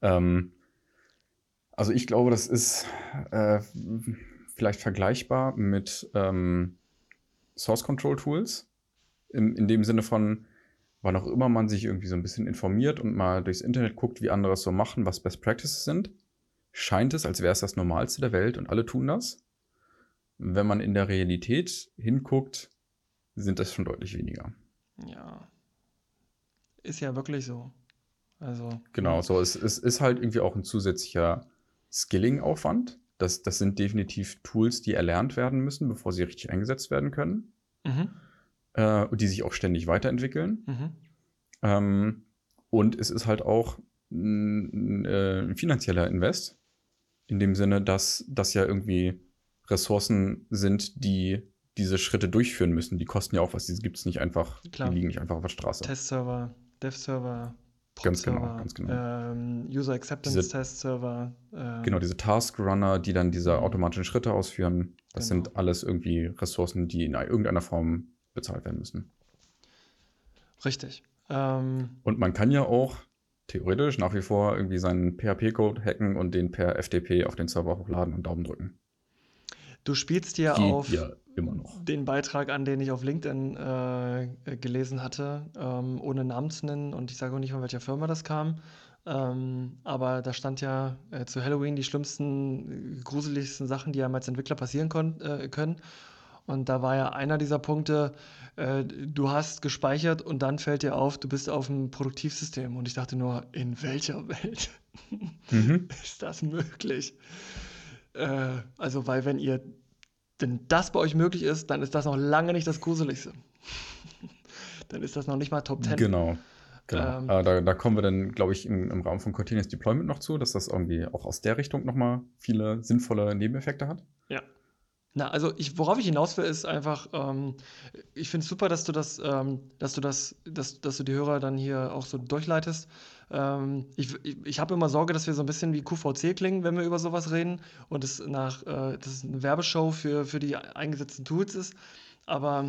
Ähm, also ich glaube, das ist äh, vielleicht vergleichbar mit ähm, Source Control Tools. In, in dem Sinne von, wann auch immer man sich irgendwie so ein bisschen informiert und mal durchs Internet guckt, wie andere es so machen, was Best Practices sind, scheint es, als wäre es das Normalste der Welt und alle tun das. Wenn man in der Realität hinguckt, sind das schon deutlich weniger. Ja. Ist ja wirklich so. Also. Genau, so. Es, es ist halt irgendwie auch ein zusätzlicher Skilling-Aufwand, Das, das sind definitiv Tools, die erlernt werden müssen, bevor sie richtig eingesetzt werden können. Mhm. Äh, und die sich auch ständig weiterentwickeln. Mhm. Ähm, und es ist halt auch ein, äh, ein finanzieller Invest. In dem Sinne, dass das ja irgendwie Ressourcen sind, die diese Schritte durchführen müssen. Die kosten ja auch was. Die gibt es nicht einfach, Klar. die liegen nicht einfach auf der Straße. Testserver, Dev-Server, Ganz genau, ganz genau. Ähm, User Acceptance Diese- Test Server. Ähm, Genau, diese Task Runner, die dann diese Mhm. automatischen Schritte ausführen, das Genau. sind alles irgendwie Ressourcen, die in irgendeiner Form bezahlt werden müssen. Richtig. Ähm, Und man kann ja auch theoretisch nach wie vor irgendwie seinen PHP-Code hacken und den per FTP auf den Server hochladen und Daumen drücken. du spielst Geht auf ja immer noch. den Beitrag an, den ich auf LinkedIn äh, gelesen hatte, ähm, ohne Namen zu nennen. Und ich sage auch nicht, von welcher Firma das kam. Ähm, aber da stand ja äh, zu Halloween die schlimmsten, äh, gruseligsten Sachen, die einem als Entwickler passieren äh, können. Und da war ja einer dieser Punkte, äh, du hast gespeichert und dann fällt dir auf, du bist auf dem Produktivsystem. Und ich dachte nur, in welcher Welt Mhm. ist das möglich? Äh, also, weil wenn ihr, wenn das bei euch möglich ist, dann ist das noch lange nicht das Gruseligste. dann ist das noch nicht mal Top 10. Genau. genau. Ähm, äh, da, da kommen wir dann, glaube ich, im, im Rahmen von Continuous Deployment noch zu, dass das irgendwie auch aus der Richtung nochmal viele sinnvolle Nebeneffekte hat. Ja. Na, also ich, worauf ich hinaus will, ist einfach, ähm, ich finde es super, dass du das, ähm, dass du das, dass, dass du die Hörer dann hier auch so durchleitest. Ähm, ich ich, ich habe immer Sorge, dass wir so ein bisschen wie QVC klingen, wenn wir über sowas reden und es nach, äh, das ist eine Werbeshow für, für die eingesetzten Tools ist. Aber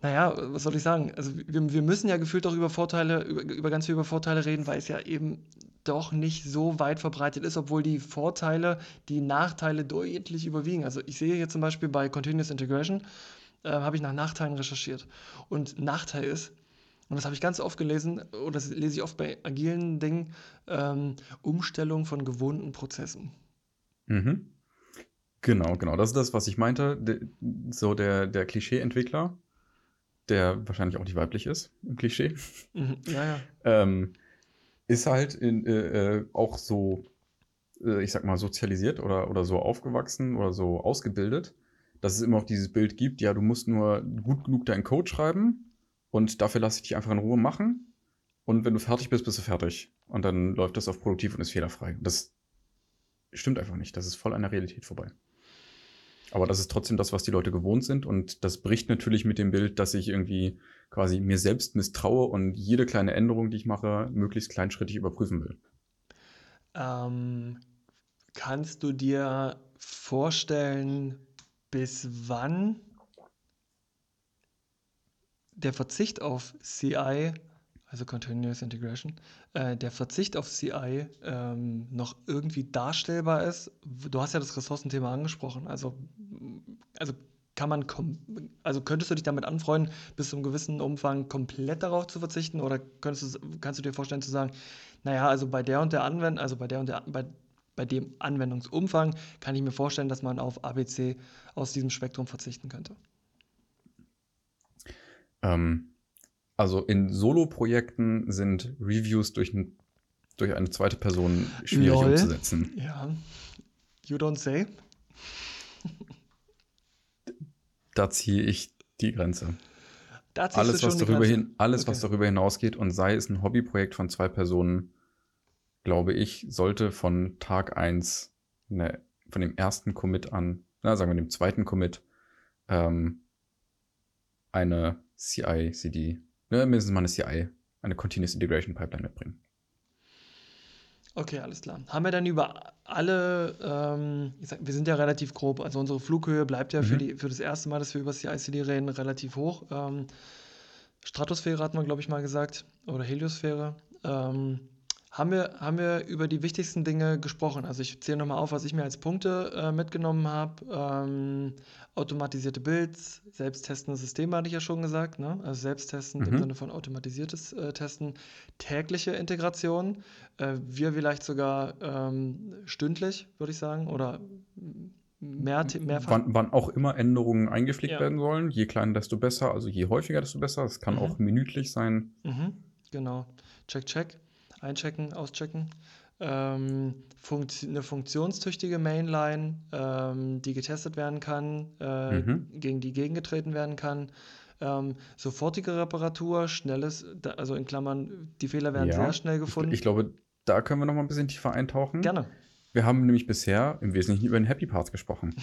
naja, was soll ich sagen? Also wir, wir müssen ja gefühlt auch über Vorteile, über, über ganz viel über Vorteile reden, weil es ja eben doch nicht so weit verbreitet ist, obwohl die Vorteile die Nachteile deutlich überwiegen. Also ich sehe hier zum Beispiel bei Continuous Integration, äh, habe ich nach Nachteilen recherchiert. Und Nachteil ist, und das habe ich ganz oft gelesen, oder das lese ich oft bei agilen Dingen, ähm, Umstellung von gewohnten Prozessen. Mhm. Genau, genau. Das ist das, was ich meinte. De, so der, der Klischee-Entwickler, der wahrscheinlich auch nicht weiblich ist, im Klischee, Mhm, ja, ja. ähm, ist halt in, äh, äh, auch so, äh, ich sag mal, sozialisiert oder, oder so aufgewachsen oder so ausgebildet, dass es immer auch dieses Bild gibt, ja, du musst nur gut genug deinen Code schreiben und dafür lasse ich dich einfach in Ruhe machen. Und wenn du fertig bist, bist du fertig. Und dann läuft das auf produktiv und ist fehlerfrei. Das stimmt einfach nicht. Das ist voll an der Realität vorbei. Aber das ist trotzdem das, was die Leute gewohnt sind. Und das bricht natürlich mit dem Bild, dass ich irgendwie quasi mir selbst misstraue und jede kleine Änderung, die ich mache, möglichst kleinschrittig überprüfen will. Ähm, kannst du dir vorstellen, bis wann der Verzicht auf CI, also Continuous Integration, äh, der Verzicht auf CI ähm, noch irgendwie darstellbar ist? Du hast ja das Ressourcenthema angesprochen. Also, also kann man, also könntest du dich damit anfreunden, bis zu einem gewissen Umfang komplett darauf zu verzichten? Oder könntest du, kannst du dir vorstellen zu sagen, naja, also bei der und der Anwendung, also bei der und der, bei, bei dem Anwendungsumfang kann ich mir vorstellen, dass man auf ABC aus diesem Spektrum verzichten könnte. Ähm, also in Solo-Projekten sind Reviews durch, ein, durch eine zweite Person schwierig Lol. umzusetzen. Ja. You don't say. Da ziehe ich die Grenze. Alles, was darüber, Grenze. hin, alles was Okay. darüber hinausgeht und sei es ein Hobbyprojekt von zwei Personen, glaube ich, sollte von Tag 1, ne, von dem ersten Commit an, na, sagen wir dem zweiten Commit, ähm, eine CI, CD, ne, mindestens mal eine CI, eine Continuous Integration Pipeline mitbringen. Okay, alles klar. Haben wir dann über alle, ähm, ich sag, wir sind ja relativ grob, also unsere Flughöhe bleibt ja für, Mhm. die, für das erste Mal, dass wir über CICD reden, relativ hoch. Ähm, Stratosphäre hat man, glaube ich, mal gesagt, oder Heliosphäre. Ähm, haben wir, haben wir über die wichtigsten Dinge gesprochen? Also ich zähle nochmal auf, was ich mir als Punkte äh, mitgenommen habe. Ähm, automatisierte Builds, selbsttestende Systeme hatte ich ja schon gesagt, ne? Also selbsttestend im Mhm. Sinne von automatisiertes äh, Testen, tägliche Integration, äh, wir vielleicht sogar ähm, stündlich, würde ich sagen, oder mehr, mehrfach. Wann, wann auch immer Änderungen eingepflegt Ja. werden sollen, je kleiner, desto besser, also je häufiger, desto besser. Es kann Mhm. auch minütlich sein. Mhm, genau. Check, check. Einchecken, auschecken. Ähm, Funkt eine funktionstüchtige Mainline, ähm, die getestet werden kann, äh, Mhm. gegen die gegengetreten werden kann. Ähm, sofortige Reparatur, schnelles, also in Klammern, die Fehler werden sehr Ja, schnell ich, gefunden. ich glaube, da können wir noch mal ein bisschen tiefer eintauchen. Gerne. Wir haben nämlich bisher im Wesentlichen über den Happy Parts gesprochen.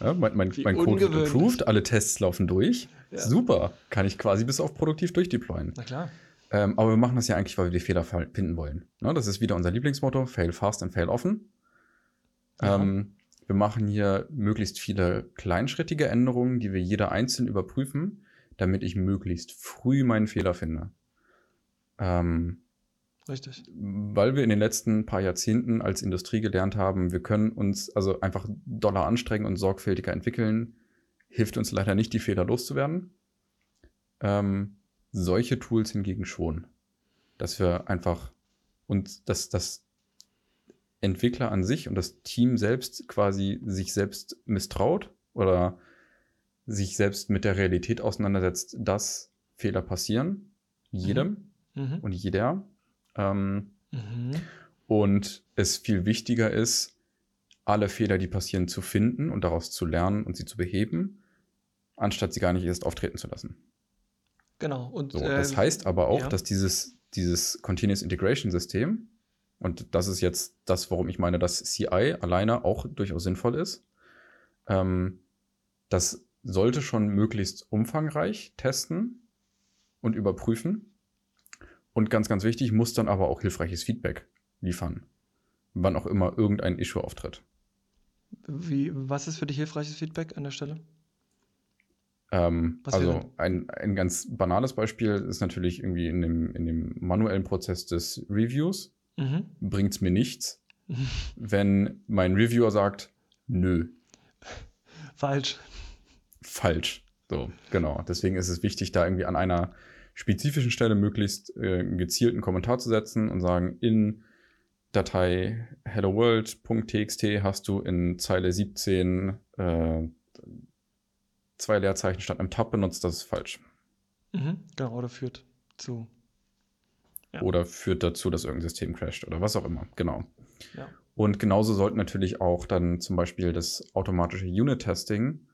Ja, mein, mein, mein Code wird approved, alle Tests laufen durch. Ja. Super, kann ich quasi bis auf produktiv durchdeployen. Na klar. Ähm, aber wir machen das ja eigentlich, weil wir die Fehler finden wollen. Ne, das ist wieder unser Lieblingsmotto: Fail fast and fail often. Ja. Ähm, wir machen hier möglichst viele kleinschrittige Änderungen, die wir jeder einzeln überprüfen, damit ich möglichst früh meinen Fehler finde. Ähm, Richtig. weil wir in den letzten paar Jahrzehnten als Industrie gelernt haben, wir können uns also einfach doller anstrengen und sorgfältiger entwickeln, hilft uns leider nicht, die Fehler loszuwerden. Ähm, solche Tools hingegen schon. Dass wir einfach und dass das Entwickler an sich und das Team selbst quasi sich selbst misstraut oder sich selbst mit der Realität auseinandersetzt, dass Fehler passieren. Jedem Mhm. und jeder. Ähm, Mhm. und es viel wichtiger ist, alle Fehler, die passieren, zu finden und daraus zu lernen und sie zu beheben, anstatt sie gar nicht erst auftreten zu lassen. Genau. Und So, äh, das heißt aber auch, ja. dass dieses, dieses Continuous Integration System, und das ist jetzt das, warum ich meine, dass CI alleine auch durchaus sinnvoll ist, ähm, das sollte schon möglichst umfangreich testen und überprüfen. Und ganz, ganz wichtig, muss dann aber auch hilfreiches Feedback liefern, wann auch immer irgendein Issue auftritt. wie, was ist für dich hilfreiches Feedback an der Stelle? Ähm, also ein, ein ganz banales Beispiel ist natürlich irgendwie in dem, in dem manuellen Prozess des Reviews. Mhm. Bringt es mir nichts, wenn mein Reviewer sagt, nö, Falsch. falsch. So, genau. Deswegen ist es wichtig, da irgendwie an einer spezifischen Stelle möglichst äh, einen gezielten Kommentar zu setzen und sagen, in Datei helloworld.txt hast du in Zeile 17 äh, zwei Leerzeichen statt einem Tab benutzt, das ist falsch. Mhm. Genau, oder führt zu. Ja. Oder führt dazu, dass irgendein System crasht oder was auch immer. Genau. Ja. Und genauso sollten natürlich auch dann zum Beispiel das automatische Unit-Testing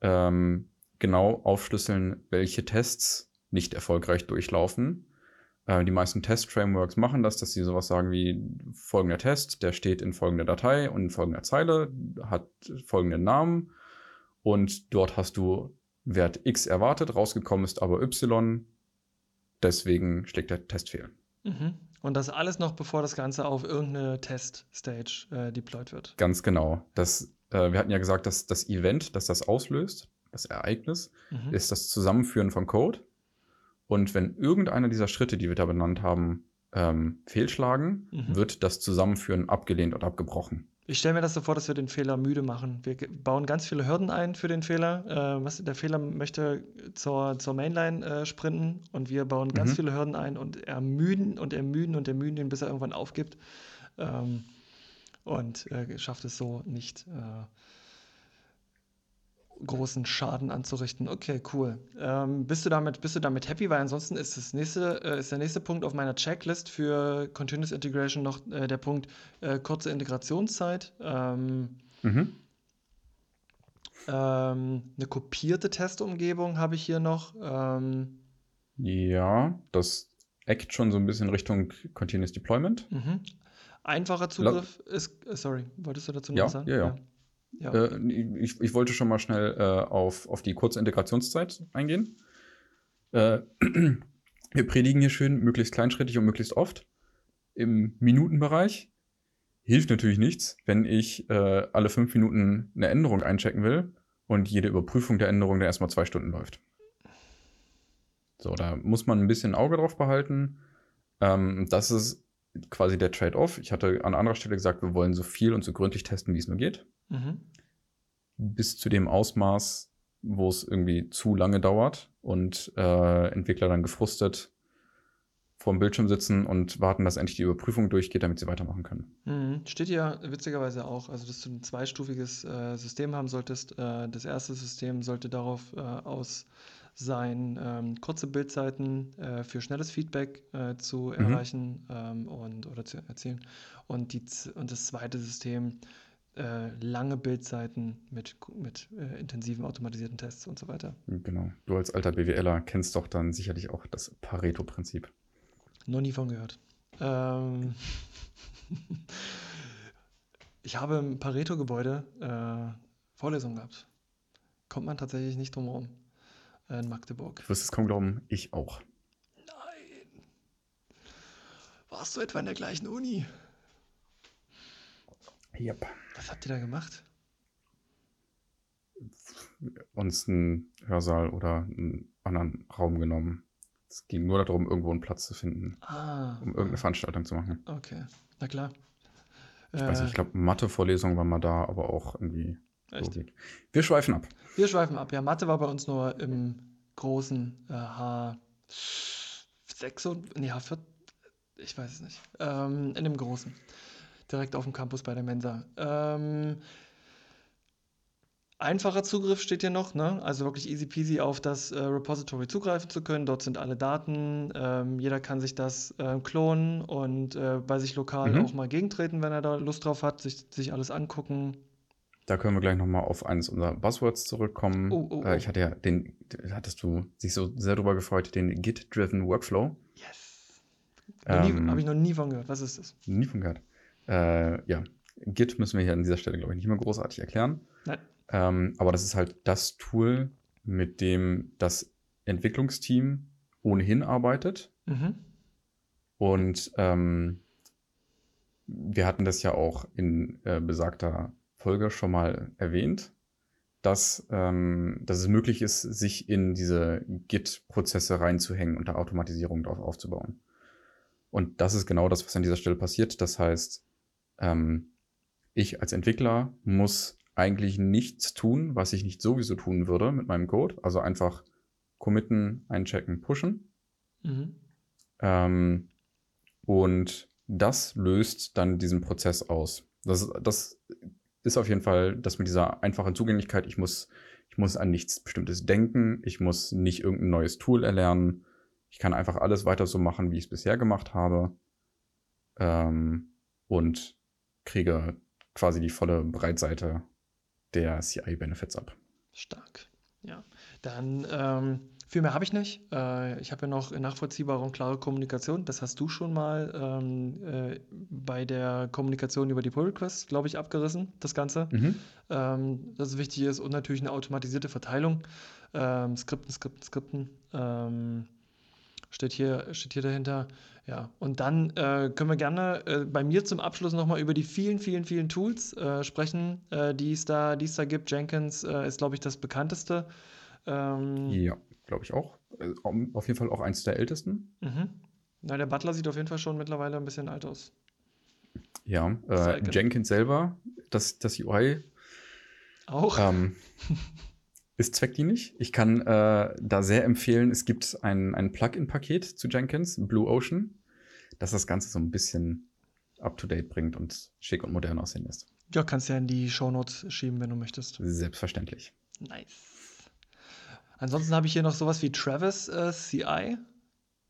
ähm, genau aufschlüsseln, welche Tests nicht erfolgreich durchlaufen. Äh, die meisten Test-Frameworks machen das, dass sie sowas sagen wie folgender Test, der steht in folgender Datei und in folgender Zeile, hat folgenden Namen und dort hast du Wert X erwartet, rausgekommen ist aber Y, deswegen schlägt der Test fehl. Mhm. Und das alles noch, bevor das Ganze auf irgendeine Test-Stage äh, deployed wird. Ganz genau. Das, äh, wir hatten ja gesagt, dass das Event, das das auslöst, das Ereignis, Mhm. ist das Zusammenführen von Code. Und wenn irgendeiner dieser Schritte, die wir da benannt haben, ähm, fehlschlagen, Mhm. wird das Zusammenführen abgelehnt und abgebrochen. Ich stelle mir das so vor, dass wir den Fehler müde machen. Wir bauen ganz viele Hürden ein für den Fehler. Äh, was, der Fehler möchte zur, zur Mainline äh, sprinten und wir bauen ganz Mhm. viele Hürden ein und ermüden und ermüden und ermüden ihn, bis er irgendwann aufgibt. Ähm, und äh, schafft es so nicht, äh, großen Schaden anzurichten. Okay, cool. Ähm, bist du damit, bist du damit happy? Weil ansonsten ist das nächste, äh, ist der nächste Punkt auf meiner Checklist für Continuous Integration noch äh, der Punkt äh, kurze Integrationszeit. Ähm, Mhm. ähm, eine kopierte Testumgebung habe ich hier noch. Ähm, Ja, das eckt schon so ein bisschen Richtung Continuous Deployment. mhm. Einfacher Zugriff ist, äh, sorry, wolltest du dazu noch Ja, was sagen? ja, ja. Ja. Äh, ich, ich wollte schon mal schnell äh, auf, auf die kurze Integrationszeit eingehen. Äh, wir predigen hier schön möglichst kleinschrittig und möglichst oft. Im Minutenbereich hilft natürlich nichts, wenn ich äh, alle fünf Minuten eine Änderung einchecken will und jede Überprüfung der Änderung dann erstmal zwei Stunden läuft. So, da muss man ein bisschen Auge drauf behalten. Ähm, das ist quasi der Trade-off. Ich hatte an anderer Stelle gesagt, wir wollen so viel und so gründlich testen, wie es nur geht Mhm. bis zu dem Ausmaß, wo es irgendwie zu lange dauert und äh, Entwickler dann gefrustet vor dem Bildschirm sitzen und warten, dass endlich die Überprüfung durchgeht, damit sie weitermachen können. Mhm. Steht hier witzigerweise auch, also dass du ein zweistufiges äh, System haben solltest. Äh, das erste System sollte darauf äh, aus sein, ähm, kurze Bildzeiten äh, für schnelles Feedback äh, zu Mhm. erreichen ähm, und oder zu erzielen. Und, die, und das zweite System, äh, lange Bildzeiten mit, mit äh, intensiven automatisierten Tests und so weiter. Genau. Du als alter BWLer kennst doch dann sicherlich auch das Pareto-Prinzip. Noch nie von gehört. Ähm, ich habe im Pareto-Gebäude äh, Vorlesungen gehabt. Kommt man tatsächlich nicht drum herum. Äh, in Magdeburg. Du wirst es kaum glauben, ich auch. Nein. Warst du etwa in der gleichen Uni? Yep. Was habt ihr da gemacht? Uns einen Hörsaal oder einen anderen Raum genommen. Es ging nur darum, irgendwo einen Platz zu finden, Ah. um irgendeine Veranstaltung zu machen. Okay. Na klar. Ich weiß nicht, ich glaube, Mathe-Vorlesung war mal da, aber auch irgendwie Echt? Logik. Wir schweifen ab. Wir schweifen ab. Ja, Mathe war bei uns nur im großen äh, H6 und nee, H4, ich weiß es nicht. Ähm, in dem großen. Direkt auf dem Campus bei der Mensa. Ähm, einfacher Zugriff steht hier noch, ne? Also wirklich easy peasy auf das äh, Repository zugreifen zu können. Dort sind alle Daten. Ähm, jeder kann sich das äh, klonen und äh, bei sich lokal Mhm. auch mal gegentreten, wenn er da Lust drauf hat, sich, sich alles angucken. Da können wir gleich nochmal auf eines unserer Buzzwords zurückkommen. Oh, oh, oh. Äh, ich hatte ja den, hattest du sich so sehr darüber gefreut, den Git-Driven Workflow. Yes. Ähm, Habe ich noch nie von gehört. Was ist das? Nie von gehört. Äh, ja, Git müssen wir hier an dieser Stelle, glaube ich, nicht mehr großartig erklären. Nein. Ähm, aber das ist halt das Tool, mit dem das Entwicklungsteam ohnehin arbeitet. Mhm. Und ähm, wir hatten das ja auch in äh, besagter Folge schon mal erwähnt, dass, ähm, dass es möglich ist, sich in diese Git-Prozesse reinzuhängen und da Automatisierung drauf aufzubauen. Und das ist genau das, was an dieser Stelle passiert. Das heißt, ähm, ich als Entwickler muss eigentlich nichts tun, was ich nicht sowieso tun würde mit meinem Code. Also einfach committen, einchecken, pushen. Mhm. Ähm, und das löst dann diesen Prozess aus. Das, das ist auf jeden Fall das mit dieser einfachen Zugänglichkeit. Ich muss, ich muss an nichts Bestimmtes denken. Ich muss nicht irgendein neues Tool erlernen. Ich kann einfach alles weiter so machen, wie ich es bisher gemacht habe. Ähm, und kriege quasi die volle Breitseite der CI-Benefits ab. Stark. Ja. Dann ähm, viel mehr habe ich nicht. Äh, ich habe ja noch nachvollziehbare und klare Kommunikation. Das hast du schon mal ähm, äh, bei der Kommunikation über die Pull Requests, glaube ich, abgerissen, das Ganze. Mhm. Ähm, dass es wichtig ist und natürlich eine automatisierte Verteilung. Ähm, Skripten, Skripten, Skripten. Steht hier, steht hier dahinter. Ja, und dann äh, können wir gerne äh, bei mir zum Abschluss nochmal über die vielen, vielen, vielen Tools äh, sprechen, äh, die es da, die es da gibt. Jenkins äh, ist, glaube ich, das bekannteste. Ähm, Ja, glaube ich auch. Äh, Auf jeden Fall auch eins der ältesten. mhm. Na, der Butler sieht auf jeden Fall schon mittlerweile ein bisschen alt aus. Ja. Jenkins selber, das, das UI Auch? ähm, ist zweckdienlich. Ich kann äh, da sehr empfehlen, es gibt ein, ein Plugin-Paket zu Jenkins, Blue Ocean, das das Ganze so ein bisschen up-to-date bringt und schick und modern aussehen lässt. Ja, kannst ja in die Shownotes schieben, wenn du möchtest. Selbstverständlich. Nice. Ansonsten habe ich hier noch sowas wie Travis äh, CI.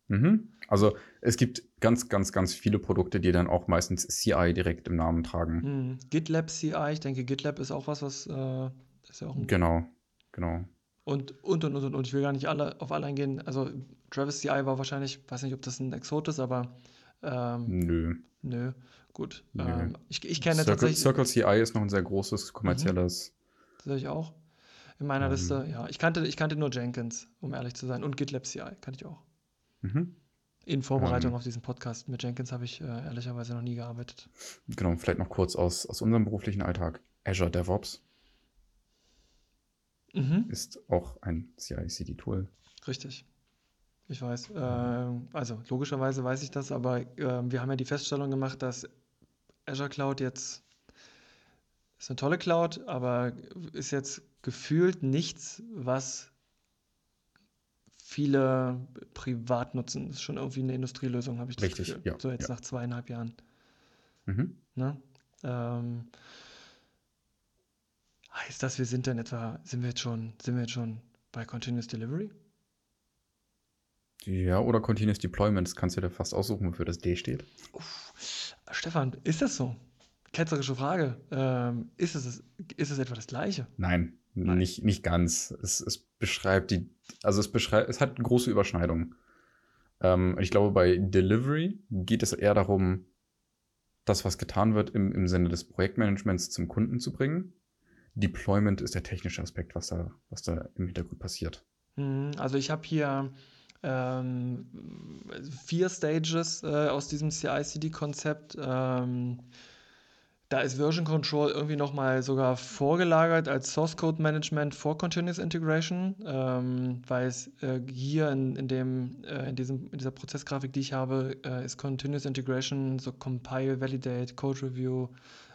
Mhm. Also es gibt ganz, ganz, ganz viele Produkte, die dann auch meistens CI direkt im Namen tragen. Hm. GitLab CI, ich denke, GitLab ist auch was, was äh, ist ja auch ein Genau, genau. und, und und und und ich will gar nicht alle auf alle eingehen. Also Travis CI war wahrscheinlich, weiß nicht, ob das ein Exot ist, aber ähm, Nö. nö, gut. Nö. Ähm, ich, ich kenne Circle, tatsächlich, Circle CI ist noch ein sehr großes kommerzielles. sehe ich auch in meiner Ähm. Liste. Ja, ich kannte, ich kannte nur Jenkins, um ehrlich zu sein, und GitLab CI kannte ich auch. Mhm. In Vorbereitung Ähm. auf diesen Podcast mit Jenkins habe ich äh, ehrlicherweise noch nie gearbeitet. Genau, vielleicht noch kurz aus, aus unserem beruflichen Alltag. Azure DevOps Mhm. ist auch ein CI-CD-Tool. Richtig. Ich weiß. Ähm, also logischerweise weiß ich das, aber ähm, wir haben ja die Feststellung gemacht, dass Azure Cloud jetzt ist eine tolle Cloud, aber ist jetzt gefühlt nichts, was viele privat nutzen. Das ist schon irgendwie eine Industrielösung, habe ich das Richtig, Gefühl. ja, So jetzt ja. nach zweieinhalb Jahren. Mhm. Ne? Ähm, heißt das, wir sind dann etwa, sind wir jetzt schon, sind wir jetzt schon bei Continuous Delivery? Ja, oder Continuous Deployment, das kannst du dir fast aussuchen, wofür das D steht. Uff. Stefan, ist das so? Ketzerische Frage. Ähm, ist, es, ist es etwa das Gleiche? Nein, Nein. Nicht, nicht ganz. Es, es beschreibt die, also es beschreibt, es hat große Überschneidungen. Ähm, ich glaube, bei Delivery geht es eher darum, das, was getan wird, im, im Sinne des Projektmanagements zum Kunden zu bringen. Deployment ist der technische Aspekt, was da, was da im Hintergrund passiert. Mhm, also ich habe hier ähm, vier Stages äh, aus diesem CI-CD-Konzept. Ähm, da ist Version Control irgendwie nochmal sogar vorgelagert als Source Code Management vor Continuous Integration, ähm, weil es äh, hier in, in, dem, äh, in, diesem, in dieser Prozessgrafik, die ich habe, äh, ist Continuous Integration, so Compile, Validate, Code Review,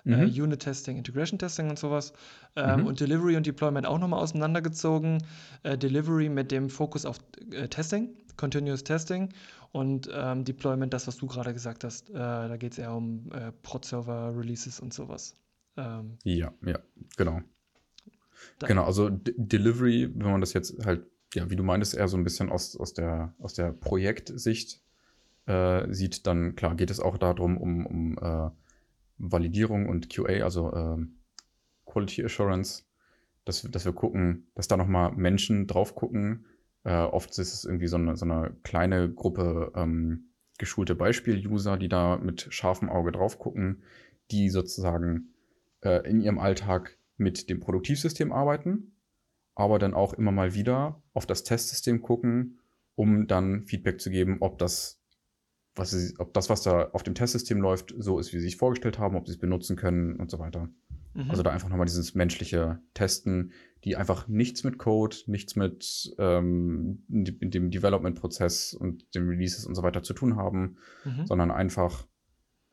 äh, mhm. Unit Testing, Integration Testing und sowas. Ähm, mhm. Und Delivery und Deployment auch nochmal auseinandergezogen. Äh, Delivery mit dem Fokus auf äh, Testing, Continuous Testing und ähm, Deployment, das, was du gerade gesagt hast, äh, da geht es eher um äh, Prod-Server-Releases und sowas. Ähm, ja, ja, genau. Genau, also D Delivery, wenn man das jetzt halt, ja, wie du meintest, eher so ein bisschen aus, aus, der, aus der Projektsicht äh, sieht, dann klar geht es auch darum, um, um äh, Validierung und QA, also äh, Quality Assurance, dass, dass wir gucken, dass da nochmal Menschen drauf gucken, äh, oft ist es irgendwie so eine, so eine kleine Gruppe ähm, geschulte Beispiel-User, die da mit scharfem Auge drauf gucken, die sozusagen äh, in ihrem Alltag mit dem Produktivsystem arbeiten, aber dann auch immer mal wieder auf das Testsystem gucken, um dann Feedback zu geben, ob das, was sie, ob das, was da auf dem Testsystem läuft, so ist, wie sie sich vorgestellt haben, ob sie es benutzen können und so weiter. Mhm. Also da einfach nochmal dieses menschliche Testen, die einfach nichts mit Code, nichts mit ähm, dem Development-Prozess und dem Releases und so weiter zu tun haben, mhm. sondern einfach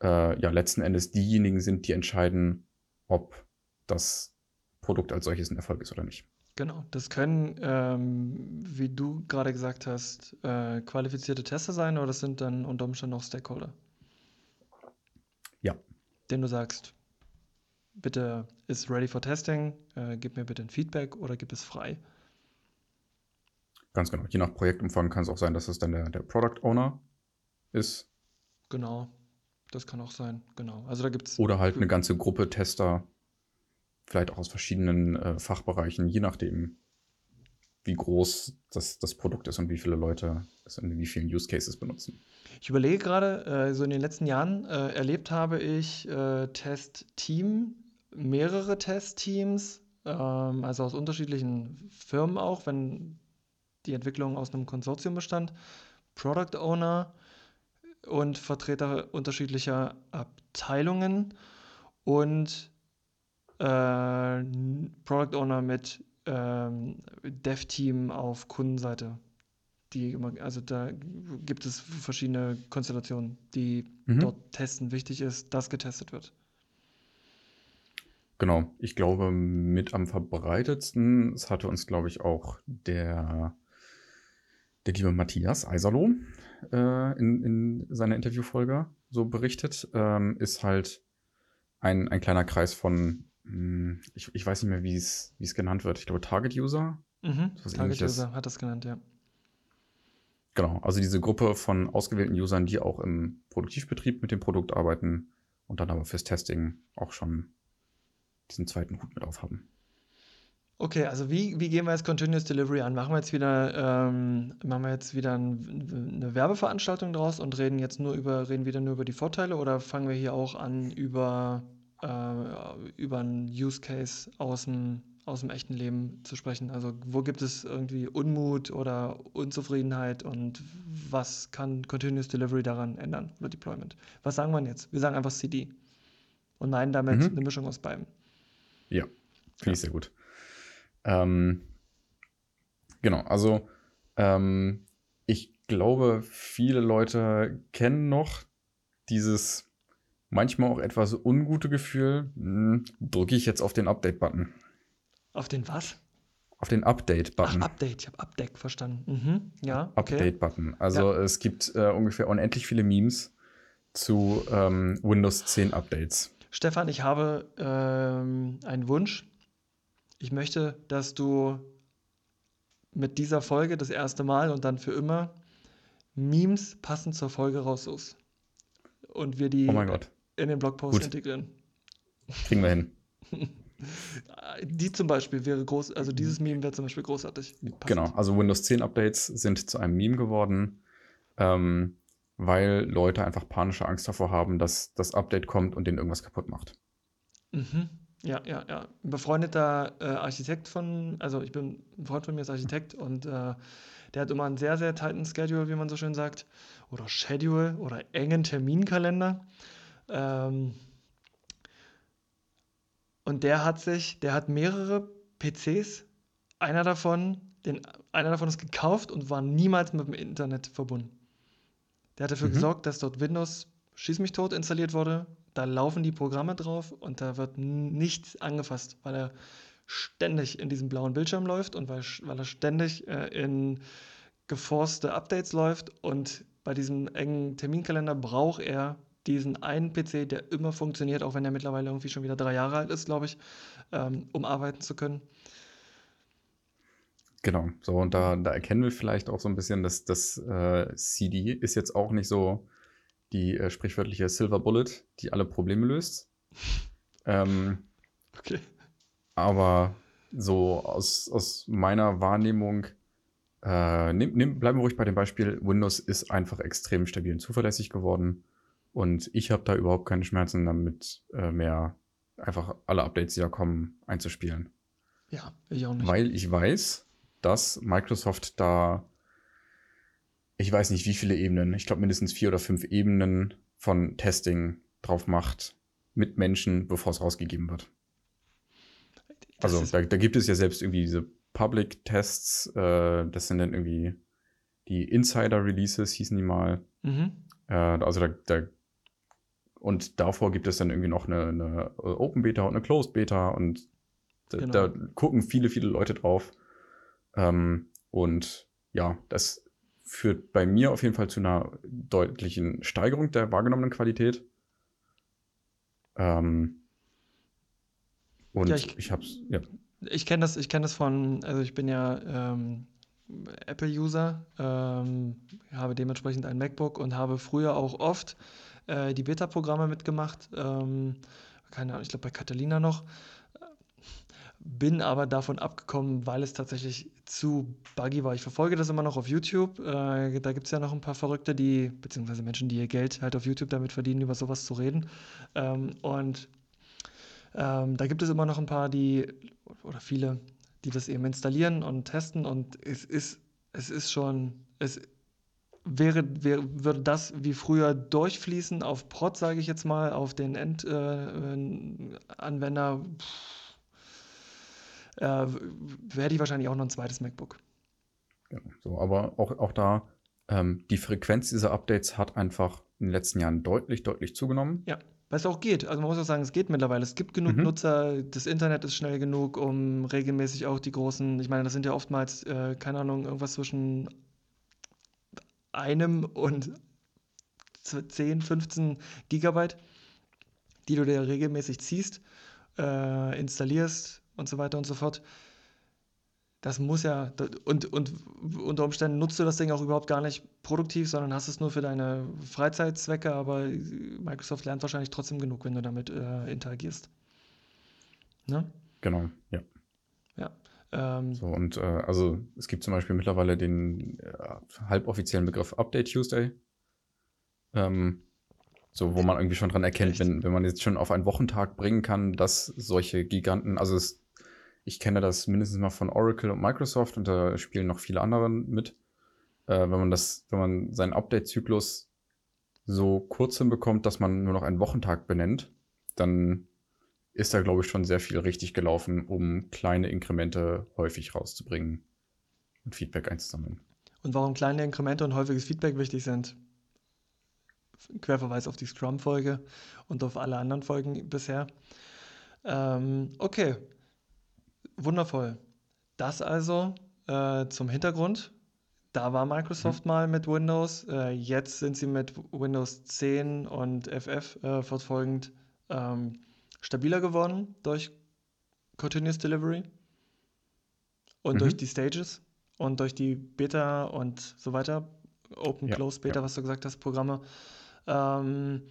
äh, ja letzten Endes diejenigen sind, die entscheiden, ob das Produkt als solches ein Erfolg ist oder nicht. Genau, das können, ähm, wie du gerade gesagt hast, äh, qualifizierte Tester sein oder das sind dann unter Umständen auch Stakeholder? Ja. Den du sagst, bitte ist ready for testing, äh, gib mir bitte ein Feedback oder gib es frei. Ganz genau. Je nach Projektumfang kann es auch sein, dass es dann der, der Product Owner ist. Genau, das kann auch sein, genau. Also da gibt's Oder halt eine ganze Gruppe Tester, vielleicht auch aus verschiedenen äh, Fachbereichen, je nachdem, wie groß das, das Produkt ist und wie viele Leute es in wie vielen Use Cases benutzen. Ich überlege gerade, äh, so in den letzten Jahren äh, erlebt habe ich äh, Test-Team, mehrere Testteams, ähm, also aus unterschiedlichen Firmen auch, wenn die Entwicklung aus einem Konsortium bestand, Product Owner und Vertreter unterschiedlicher Abteilungen und äh, Product Owner mit ähm, Dev-Team auf Kundenseite. Die immer, also da gibt es verschiedene Konstellationen, die mhm. dort testen. Wichtig ist, dass getestet wird. Genau, ich glaube, mit am verbreitetsten, das hatte uns, glaube ich, auch der, der liebe Matthias Eiserloh äh, in, in seiner Interviewfolge so berichtet, ähm, ist halt ein, ein kleiner Kreis von hm, ich, ich weiß nicht mehr, wie es genannt wird. Ich glaube, Target-User. Mhm. Target-User hat das genannt, ja. Genau, also diese Gruppe von ausgewählten Usern, die auch im Produktivbetrieb mit dem Produkt arbeiten und dann aber fürs Testing auch schon diesen zweiten Hut mit aufhaben. Okay, also wie, wie gehen wir jetzt Continuous Delivery an? Machen wir jetzt wieder, ähm, machen wir jetzt wieder ein, eine Werbeveranstaltung draus und reden jetzt nur über, reden wieder nur über die Vorteile oder fangen wir hier auch an, über äh, über einen Use Case aus dem, aus dem echten Leben zu sprechen. Also wo gibt es irgendwie Unmut oder Unzufriedenheit und was kann Continuous Delivery daran ändern oder Deployment? Was sagen wir jetzt? Wir sagen einfach CD und meinen damit mhm. eine Mischung aus beiden. Ja, finde ich sehr gut. Ähm, genau, also ähm, ich glaube, viele Leute kennen noch dieses manchmal auch etwas ungute Gefühl, hm, drücke ich jetzt auf den Update-Button. Auf den was? Auf den Update-Button. Ach, Update, ich habe Update verstanden. Mhm. Ja, okay. Update-Button. Also ja. es gibt äh, ungefähr unendlich viele Memes zu ähm, Windows 10 Updates. Stefan, ich habe ähm, einen Wunsch. Ich möchte, dass du mit dieser Folge das erste Mal und dann für immer Memes passend zur Folge raussuchst und wir die Oh in den Blogpost Gut. integrieren. Kriegen wir hin. Die zum Beispiel wäre groß, also dieses Meme wäre zum Beispiel großartig. Passend. Genau, also Windows 10 Updates sind zu einem Meme geworden, ähm, weil Leute einfach panische Angst davor haben, dass das Update kommt und denen irgendwas kaputt macht. Mhm. Ja, ja, ja. Ein befreundeter äh, Architekt von, also ich bin, ein Freund von mir ist Architekt und äh, der hat immer einen sehr, sehr tighten Schedule, wie man so schön sagt, oder Schedule oder engen Terminkalender. Ähm, und der hat sich, der hat mehrere PCs, einer davon, den, einer davon ist gekauft und war niemals mit dem Internet verbunden. Der hat dafür Mhm. gesorgt, dass dort Windows Schieß mich tot installiert wurde. Da laufen die Programme drauf und da wird nichts angefasst, weil er ständig in diesem blauen Bildschirm läuft und weil, weil er ständig äh, in geforste Updates läuft und bei diesem engen Terminkalender braucht er diesen einen PC, der immer funktioniert, auch wenn er mittlerweile irgendwie schon wieder drei Jahre alt ist, glaube ich, ähm, um arbeiten zu können. Genau, so und da, da erkennen wir vielleicht auch so ein bisschen, dass das äh, CD ist jetzt auch nicht so die äh, sprichwörtliche Silver Bullet, die alle Probleme löst. Ähm, Okay. aber so aus, aus meiner Wahrnehmung, äh, nehm, nehm, bleiben wir ruhig bei dem Beispiel, Windows ist einfach extrem stabil und zuverlässig geworden. Und ich habe da überhaupt keine Schmerzen damit, äh, mehr einfach alle Updates, die da kommen, einzuspielen. Ja, ich auch nicht. Weil ich weiß, dass Microsoft da, ich weiß nicht wie viele Ebenen, ich glaube mindestens vier oder fünf Ebenen von Testing drauf macht mit Menschen, bevor es rausgegeben wird. Das Also da, da gibt es ja selbst irgendwie diese Public-Tests, äh, das sind dann irgendwie die Insider-Releases, hießen die mal. Mhm. Äh, also da, da und davor gibt es dann irgendwie noch eine, eine Open Beta und eine Closed Beta und da, Genau. da gucken viele, viele Leute drauf. Ähm, und ja, das führt bei mir auf jeden Fall zu einer deutlichen Steigerung der wahrgenommenen Qualität. Ähm, und Ja, ich, ich- hab's, ja. Ich kenne das, ich kenne das von, also ich bin ja ähm, Apple-User, ähm, habe dementsprechend ein MacBook und habe früher auch oft äh, die Beta-Programme mitgemacht. Ähm, keine Ahnung, ich glaube bei Catalina noch. Bin aber davon abgekommen, weil es tatsächlich zu buggy war. Ich verfolge das immer noch auf YouTube. Äh, da gibt es ja noch ein paar Verrückte, die, beziehungsweise Menschen, die ihr Geld halt auf YouTube damit verdienen, über sowas zu reden. Ähm, und ähm, da gibt es immer noch ein paar, die, oder viele, die das eben installieren und testen. Und es ist, es ist schon, es wäre, wäre, würde das wie früher durchfließen auf Prot, sage ich jetzt mal, auf den Endanwender. Äh, äh, w- hätte ich wahrscheinlich auch noch ein zweites MacBook. Genau. So, aber auch, auch da, ähm, die Frequenz dieser Updates hat einfach in den letzten Jahren deutlich, deutlich zugenommen. Ja, weil es auch geht. Also man muss auch sagen, es geht mittlerweile. Es gibt genug Mhm. Nutzer, das Internet ist schnell genug, um regelmäßig auch die großen, ich meine, das sind ja oftmals, äh, keine Ahnung, irgendwas zwischen einem und z- 10, 15 Gigabyte, die du dir regelmäßig ziehst, äh, installierst und so weiter und so fort. Das muss ja, und, und unter Umständen nutzt du das Ding auch überhaupt gar nicht produktiv, sondern hast es nur für deine Freizeitzwecke, aber Microsoft lernt wahrscheinlich trotzdem genug, wenn du damit äh, interagierst. Ne? Genau, ja. Ja. Ähm, So, und äh, also es gibt zum Beispiel mittlerweile den äh, halboffiziellen Begriff Update Tuesday. Ähm, so, wo man irgendwie schon dran erkennt, Echt? wenn, wenn man jetzt schon auf einen Wochentag bringen kann, dass solche Giganten, also es, ich kenne das mindestens mal von Oracle und Microsoft und da spielen noch viele andere mit. Äh, wenn man das, wenn man seinen Update-Zyklus so kurz hinbekommt, dass man nur noch einen Wochentag benennt, dann ist da, glaube ich, schon sehr viel richtig gelaufen, um kleine Inkremente häufig rauszubringen und Feedback einzusammeln. Und warum kleine Inkremente und häufiges Feedback wichtig sind. Querverweis auf die Scrum-Folge und auf alle anderen Folgen bisher. Ähm, okay, wundervoll. Das also äh, zum Hintergrund. Da war Microsoft mal mit Windows. Äh, jetzt sind sie mit Windows 10 und FF äh, fortfolgend ähm, stabiler geworden durch Continuous Delivery und Mhm. durch die Stages und durch die Beta und so weiter Open-Close-Beta, ja. was du gesagt hast, Programme. Ähm,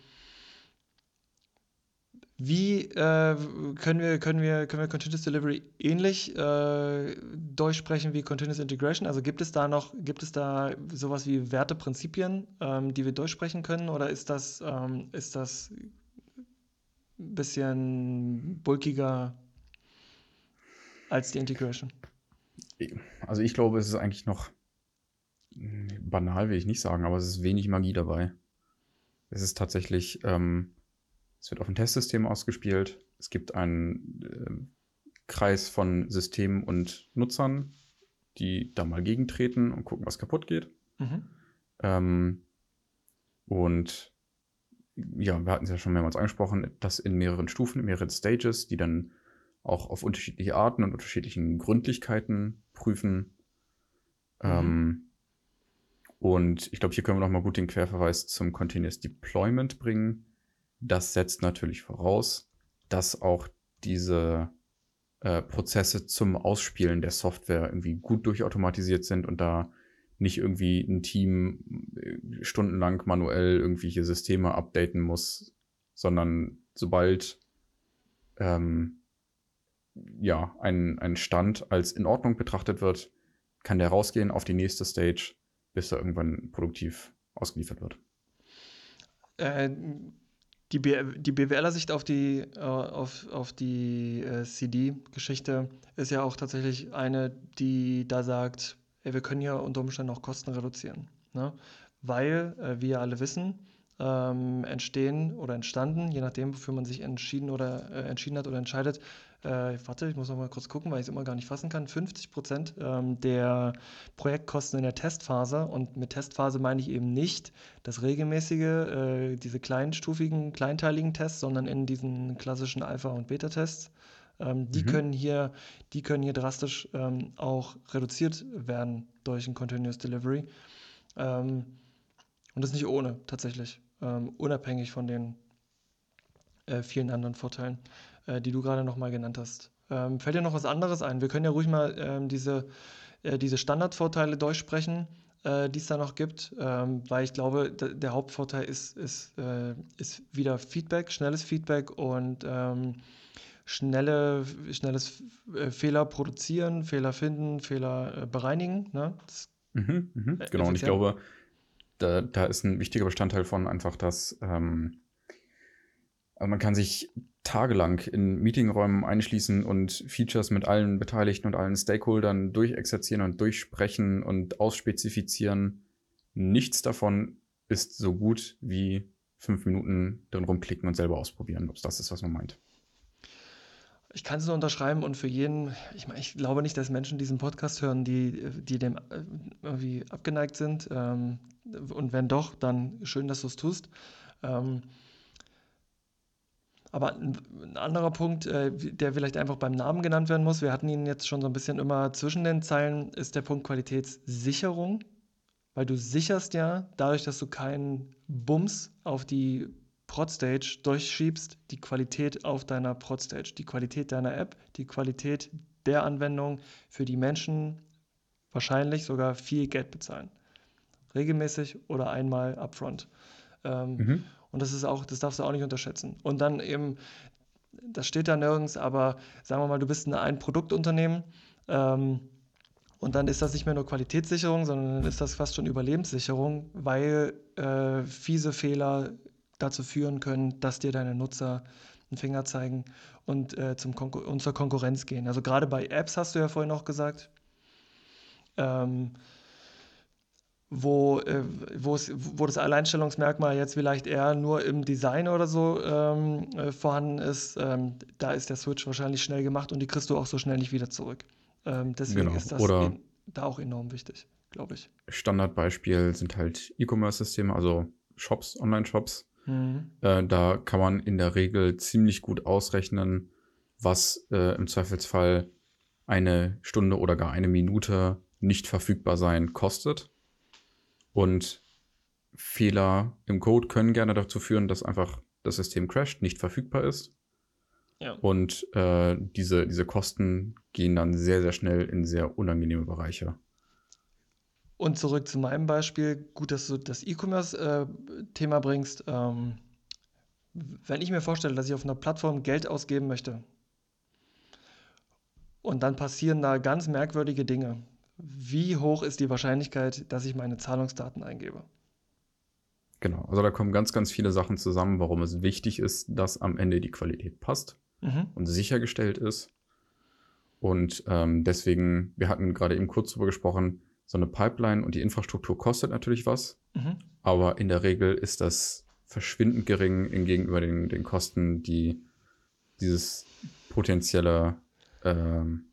wie äh, können, wir, können, wir, können wir Continuous Delivery ähnlich äh, durchsprechen wie Continuous Integration? Also gibt es da noch, gibt es da sowas wie Werteprinzipien, ähm, die wir durchsprechen können? Oder ist das, ähm, ist das ein bisschen bulkiger als die Integration? Also ich glaube, es ist eigentlich noch banal, will ich nicht sagen, aber es ist wenig Magie dabei. Es ist tatsächlich. Ähm, es wird auf ein Testsystem ausgespielt. Es gibt einen äh, Kreis von Systemen und Nutzern, die da mal gegentreten und gucken, was kaputt geht. Mhm. Ähm, und ja, wir hatten es ja schon mehrmals angesprochen, das in mehreren Stufen, in mehreren Stages, die dann auch auf unterschiedliche Arten und unterschiedlichen Gründlichkeiten prüfen. Mhm. Ähm, und ich glaube, hier können wir noch mal gut den Querverweis zum Continuous Deployment bringen. Das setzt natürlich voraus, dass auch diese äh, Prozesse zum Ausspielen der Software irgendwie gut durchautomatisiert sind und da nicht irgendwie ein Team äh, stundenlang manuell irgendwelche Systeme updaten muss, sondern sobald ähm, ja, ein, ein Stand als in Ordnung betrachtet wird, kann der rausgehen auf die nächste Stage, bis er irgendwann produktiv ausgeliefert wird. Äh, die, die BWLer-Sicht auf die, äh, auf, auf die äh, CD-Geschichte ist ja auch tatsächlich eine, die da sagt, ey, wir können ja unter Umständen auch Kosten reduzieren. Ne? Weil, äh, wir alle wissen, ähm, entstehen oder entstanden, je nachdem, wofür man sich entschieden oder äh, entschieden hat oder entscheidet, äh, warte, ich muss noch mal kurz gucken, weil ich es immer gar nicht fassen kann, 50 Prozent ähm, der Projektkosten in der Testphase. Und mit Testphase meine ich eben nicht das regelmäßige, äh, diese kleinstufigen, kleinteiligen Tests, sondern in diesen klassischen Alpha- und Beta-Tests. Ähm, die, mhm. können hier, die können hier drastisch ähm, auch reduziert werden durch ein Continuous Delivery. Ähm, und das nicht ohne, tatsächlich. Ähm, unabhängig von den äh, vielen anderen Vorteilen äh, die du gerade nochmal genannt hast. Ähm, fällt dir noch was anderes ein? Wir können ja ruhig mal ähm, diese, äh, diese Standardvorteile durchsprechen, äh, die es da noch gibt, ähm, weil ich glaube, der Hauptvorteil ist, ist, äh, ist wieder Feedback, schnelles Feedback und ähm, schnelle, schnelles äh, Fehler produzieren, Fehler finden, Fehler äh, bereinigen. Ne? Mhm, mhm, genau, und ich glaube, da, da ist ein wichtiger Bestandteil von einfach, dass ähm, also man kann sich tagelang in Meetingräumen einschließen und Features mit allen Beteiligten und allen Stakeholdern durchexerzieren und durchsprechen und ausspezifizieren. Nichts davon ist so gut wie fünf Minuten drin rumklicken und selber ausprobieren, ob es das ist, was man meint. Ich kann es nur unterschreiben und für jeden, ich meine, ich glaube nicht, dass Menschen diesen Podcast hören, die, die dem äh, irgendwie abgeneigt sind. Ähm, und wenn doch, dann schön, dass du es tust. Aber ein, ein anderer Punkt, äh, der vielleicht einfach beim Namen genannt werden muss, wir hatten ihn jetzt schon so ein bisschen immer zwischen den Zeilen, ist der Punkt Qualitätssicherung. Weil du sicherst ja, dadurch, dass du keinen Bums auf die Prod-Stage durchschiebst, die Qualität auf deiner Prod-Stage, die Qualität deiner App, die Qualität der Anwendung, für die Menschen wahrscheinlich sogar viel Geld bezahlen. Regelmäßig oder einmal upfront. Ähm, mhm. Und das ist auch, das darfst du auch nicht unterschätzen. Und dann eben, das steht da nirgends, aber sagen wir mal, du bist ein, ein Produktunternehmen ähm, und dann ist das nicht mehr nur Qualitätssicherung, sondern dann ist das fast schon Überlebenssicherung, weil äh, fiese Fehler dazu führen können, dass dir deine Nutzer einen Finger zeigen und, äh, zum Konkur und zur Konkurrenz gehen. Also gerade bei Apps hast du ja vorhin auch gesagt. Ähm, wo, äh, wo das Alleinstellungsmerkmal jetzt vielleicht eher nur im Design oder so ähm, äh, vorhanden ist, ähm, da ist der Switch wahrscheinlich schnell gemacht und die kriegst du auch so schnell nicht wieder zurück. Ähm, deswegen genau. ist das oder da auch enorm wichtig, glaube ich. Standardbeispiel sind halt E-Commerce-Systeme, also Shops, Online-Shops. Mhm. Äh, da kann man in der Regel ziemlich gut ausrechnen, was äh, im Zweifelsfall eine Stunde oder gar eine Minute nicht verfügbar sein kostet und Fehler im Code können gerne dazu führen, dass einfach das System crasht, nicht verfügbar ist. Ja. Und äh, diese, diese Kosten gehen dann sehr, sehr schnell in sehr unangenehme Bereiche. Und zurück zu meinem Beispiel. Gut, dass du das E-Commerce-Thema äh, bringst. Ähm, wenn ich mir vorstelle, dass ich auf einer Plattform Geld ausgeben möchte und dann passieren da ganz merkwürdige Dinge, wie hoch ist die Wahrscheinlichkeit, dass ich meine Zahlungsdaten eingebe? Genau, also da kommen ganz, ganz viele Sachen zusammen, warum es wichtig ist, dass am Ende die Qualität passt mhm. und sichergestellt ist. Und ähm, deswegen, wir hatten gerade eben kurz darüber gesprochen, so eine Pipeline und die Infrastruktur kostet natürlich was, mhm. aber in der Regel ist das verschwindend gering gegenüber den, den Kosten, die dieses potenzielle ähm,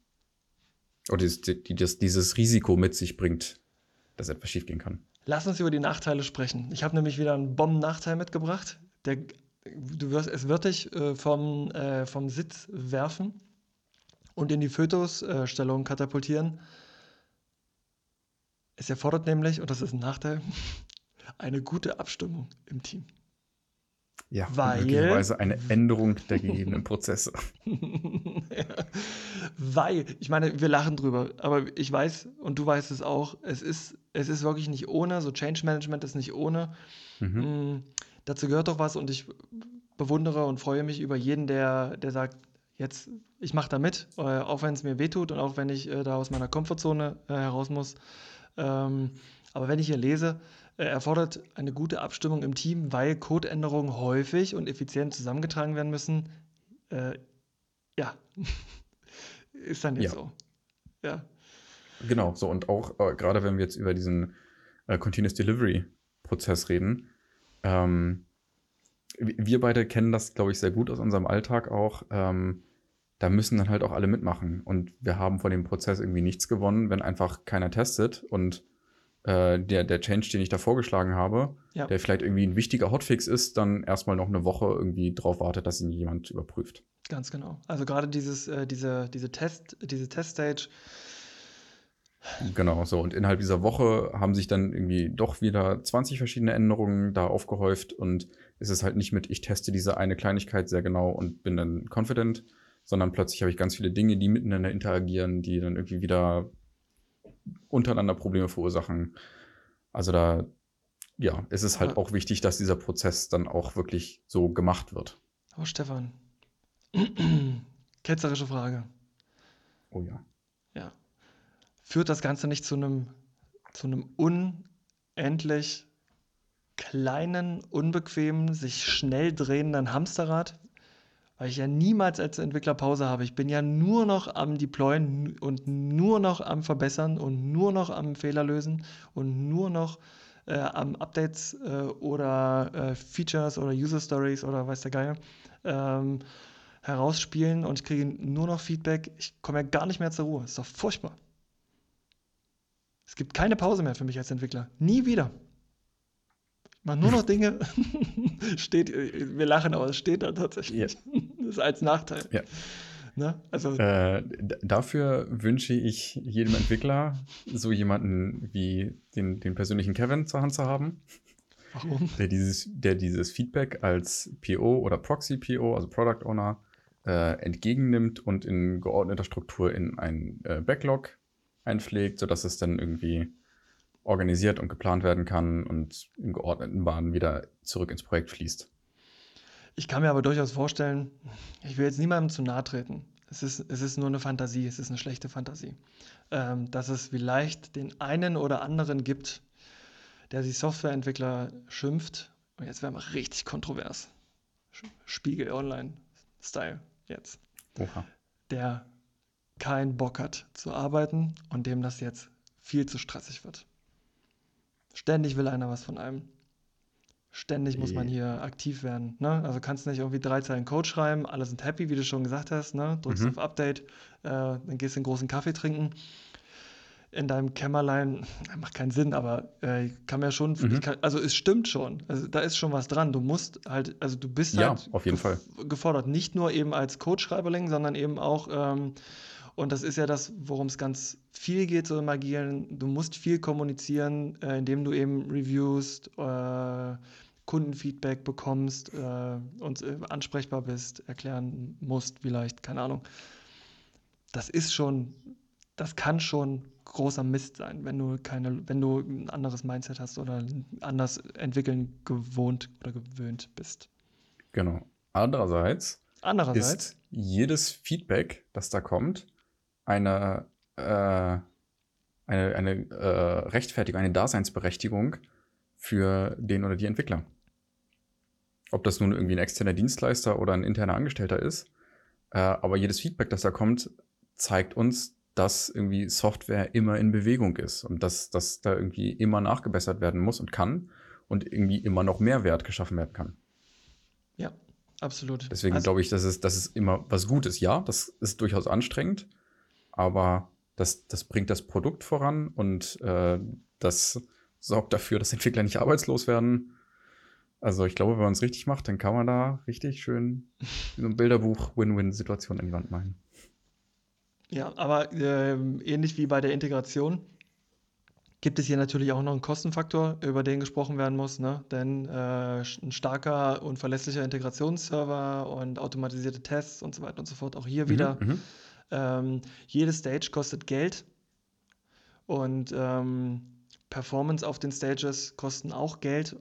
oder dieses, die, das, dieses Risiko mit sich bringt, dass etwas schiefgehen kann. Lass uns über die Nachteile sprechen. Ich habe nämlich wieder einen Bomben-Nachteil mitgebracht. Der, du wirst, es wird dich äh, vom, äh, vom Sitz werfen und in die Fötusstellung katapultieren. Es erfordert nämlich, und das ist ein Nachteil, eine gute Abstimmung im Team. Ja, weil, möglicherweise eine Änderung der gegebenen Prozesse. ja, weil, ich meine, wir lachen drüber, aber ich weiß, und du weißt es auch, es ist, es ist wirklich nicht ohne, so Change Management ist nicht ohne. Mhm. Mm, dazu gehört doch was und ich bewundere und freue mich über jeden, der, der sagt, jetzt, ich mache da mit, äh, auch wenn es mir wehtut und auch wenn ich äh, da aus meiner Komfortzone äh, heraus muss. Ähm, aber wenn ich hier lese, erfordert eine gute Abstimmung im Team, weil Codeänderungen häufig und effizient zusammengetragen werden müssen. Äh, ja, ist dann jetzt ja. so. Ja. Genau, so und auch äh, gerade wenn wir jetzt über diesen äh, Continuous Delivery Prozess reden, ähm, wir beide kennen das, glaube ich, sehr gut aus unserem Alltag auch. Ähm, da müssen dann halt auch alle mitmachen. Und wir haben von dem Prozess irgendwie nichts gewonnen, wenn einfach keiner testet und äh, der, der Change, den ich da vorgeschlagen habe, ja. der vielleicht irgendwie ein wichtiger Hotfix ist, dann erstmal noch eine Woche irgendwie drauf wartet, dass ihn jemand überprüft. Ganz genau. Also gerade dieses, äh, diese, diese Test, diese Teststage. Genau, so. Und innerhalb dieser Woche haben sich dann irgendwie doch wieder 20 verschiedene Änderungen da aufgehäuft und es ist halt nicht mit, ich teste diese eine Kleinigkeit sehr genau und bin dann confident, sondern plötzlich habe ich ganz viele Dinge, die miteinander interagieren, die dann irgendwie wieder untereinander Probleme verursachen. Also da, ja, ist es halt auch wichtig, dass dieser Prozess dann auch wirklich so gemacht wird. Oh, Stefan. Ketzerische Frage. Oh ja. Ja. Führt das Ganze nicht zu einem, zu einem unendlich kleinen, unbequemen, sich schnell drehenden Hamsterrad? Weil ich ja niemals als Entwickler Pause habe. Ich bin ja nur noch am Deployen und nur noch am Verbessern und nur noch am Fehler lösen und nur noch äh, am Updates äh, oder äh, Features oder User Stories oder weiß der Geier ähm, herausspielen und ich kriege nur noch Feedback. Ich komme ja gar nicht mehr zur Ruhe. Ist doch furchtbar. Es gibt keine Pause mehr für mich als Entwickler. Nie wieder. Machen nur noch Dinge. steht, wir lachen, aber es steht da tatsächlich. Ja. Das ist als Nachteil. Ja. Ne? Also, äh, dafür wünsche ich jedem Entwickler so jemanden wie den, den persönlichen Kevin zur Hand zu haben. Warum? Der dieses, der dieses Feedback als PO oder Proxy-PO, also Product Owner, äh, entgegennimmt und in geordneter Struktur in ein äh, Backlog einpflegt, sodass es dann irgendwie organisiert und geplant werden kann und in geordneten Bahnen wieder zurück ins Projekt fließt. Ich kann mir aber durchaus vorstellen, ich will jetzt niemandem zu nahe treten. Es ist, es ist nur eine Fantasie, es ist eine schlechte Fantasie. Ähm, dass es vielleicht den einen oder anderen gibt, der sich Softwareentwickler schimpft. Und jetzt wären wir richtig kontrovers. Spiegel Online-Style jetzt. Oha. Der keinen Bock hat zu arbeiten und dem das jetzt viel zu stressig wird. Ständig will einer was von einem. Ständig muss man hier aktiv werden. Ne? Also kannst nicht irgendwie drei Zeilen Code schreiben, alle sind happy, wie du schon gesagt hast. Ne? Drückst mhm. auf Update, äh, dann gehst du einen großen Kaffee trinken. In deinem Kämmerlein, macht keinen Sinn, aber äh, kann mir schon, mhm. kann, also es stimmt schon. Also da ist schon was dran. Du musst halt, also du bist ja, halt auf jeden Fall. gefordert. Nicht nur eben als Codeschreiberling, sondern eben auch ähm, und das ist ja das, worum es ganz viel geht, so im Agilen. Du musst viel kommunizieren, äh, indem du eben reviewst, äh, Kundenfeedback bekommst äh, und äh, ansprechbar bist, erklären musst, vielleicht, keine Ahnung. Das ist schon das kann schon großer Mist sein, wenn du keine, wenn du ein anderes Mindset hast oder anders entwickeln gewohnt oder gewöhnt bist. Genau. Andererseits, Andererseits ist jedes Feedback, das da kommt, eine, äh, eine, eine äh, Rechtfertigung, eine Daseinsberechtigung für den oder die Entwickler. Ob das nun irgendwie ein externer Dienstleister oder ein interner Angestellter ist. Äh, aber jedes Feedback, das da kommt, zeigt uns, dass irgendwie Software immer in Bewegung ist und dass, dass da irgendwie immer nachgebessert werden muss und kann und irgendwie immer noch mehr Wert geschaffen werden kann. Ja, absolut. Deswegen Also- glaube ich, dass es, dass es immer was Gutes. Ja, das ist durchaus anstrengend, aber das, das bringt das Produkt voran und äh, das sorgt dafür, dass Entwickler nicht arbeitslos werden. Also ich glaube, wenn man es richtig macht, dann kann man da richtig schön so ein Bilderbuch Win-Win-Situation an die Wand malen. Ja, aber ähm, ähnlich wie bei der Integration gibt es hier natürlich auch noch einen Kostenfaktor, über den gesprochen werden muss, ne? Denn äh, ein starker und verlässlicher Integrationsserver und automatisierte Tests und so weiter und so fort. Auch hier wieder, Mhm, mhm. Ähm, jede Stage kostet Geld und ähm, Performance auf den Stages kosten auch Geld.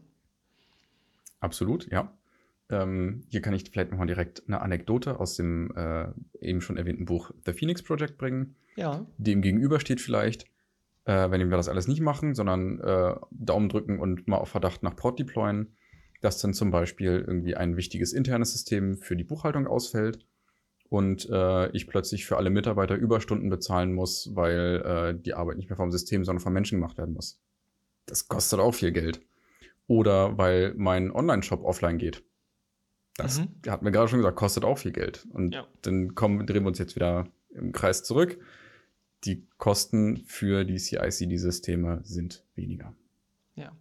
Absolut, ja. Ähm, hier kann ich vielleicht nochmal direkt eine Anekdote aus dem äh, eben schon erwähnten Buch The Phoenix Project bringen. Ja, dem gegenübersteht vielleicht, äh, wenn wir das alles nicht machen, sondern äh, Daumen drücken und mal auf Verdacht nach Port deployen, dass dann zum Beispiel irgendwie ein wichtiges internes System für die Buchhaltung ausfällt und äh, ich plötzlich für alle Mitarbeiter Überstunden bezahlen muss, weil äh, die Arbeit nicht mehr vom System, sondern vom Menschen gemacht werden muss. Das kostet auch viel Geld. Oder weil mein Online-Shop offline geht. Das Mhm. hat mir gerade schon gesagt, kostet auch viel Geld. Und Ja. dann kommen, drehen wir uns jetzt wieder im Kreis zurück. Die Kosten für die CI-CD-Systeme sind weniger. ja.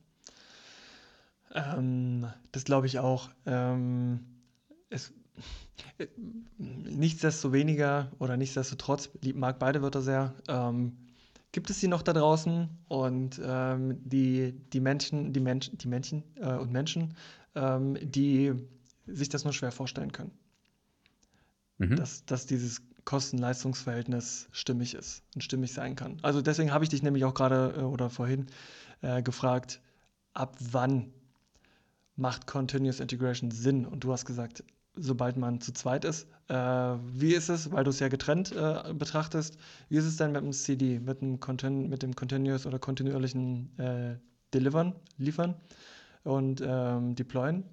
Ähm, das glaube ich auch. Ähm, es, nichtsdestoweniger oder nichtsdestotrotz, lieb mag beide Wörter sehr, ähm, gibt es sie noch da draußen und ähm, die, die Menschen, die Menschen, die Männchen äh, und Menschen, ähm, die sich das nur schwer vorstellen können, Mhm. dass, dass dieses Kosten-Leistungs-Verhältnis stimmig ist und stimmig sein kann. Also deswegen habe ich dich nämlich auch gerade äh, oder vorhin äh, gefragt, ab wann macht Continuous Integration Sinn? Und du hast gesagt, sobald man zu zweit ist. Äh, wie ist es, weil du es ja getrennt äh, betrachtest, wie ist es denn mit dem CD, mit dem, Contin mit dem Continuous oder kontinuierlichen äh, Delivern, liefern und ähm, deployen?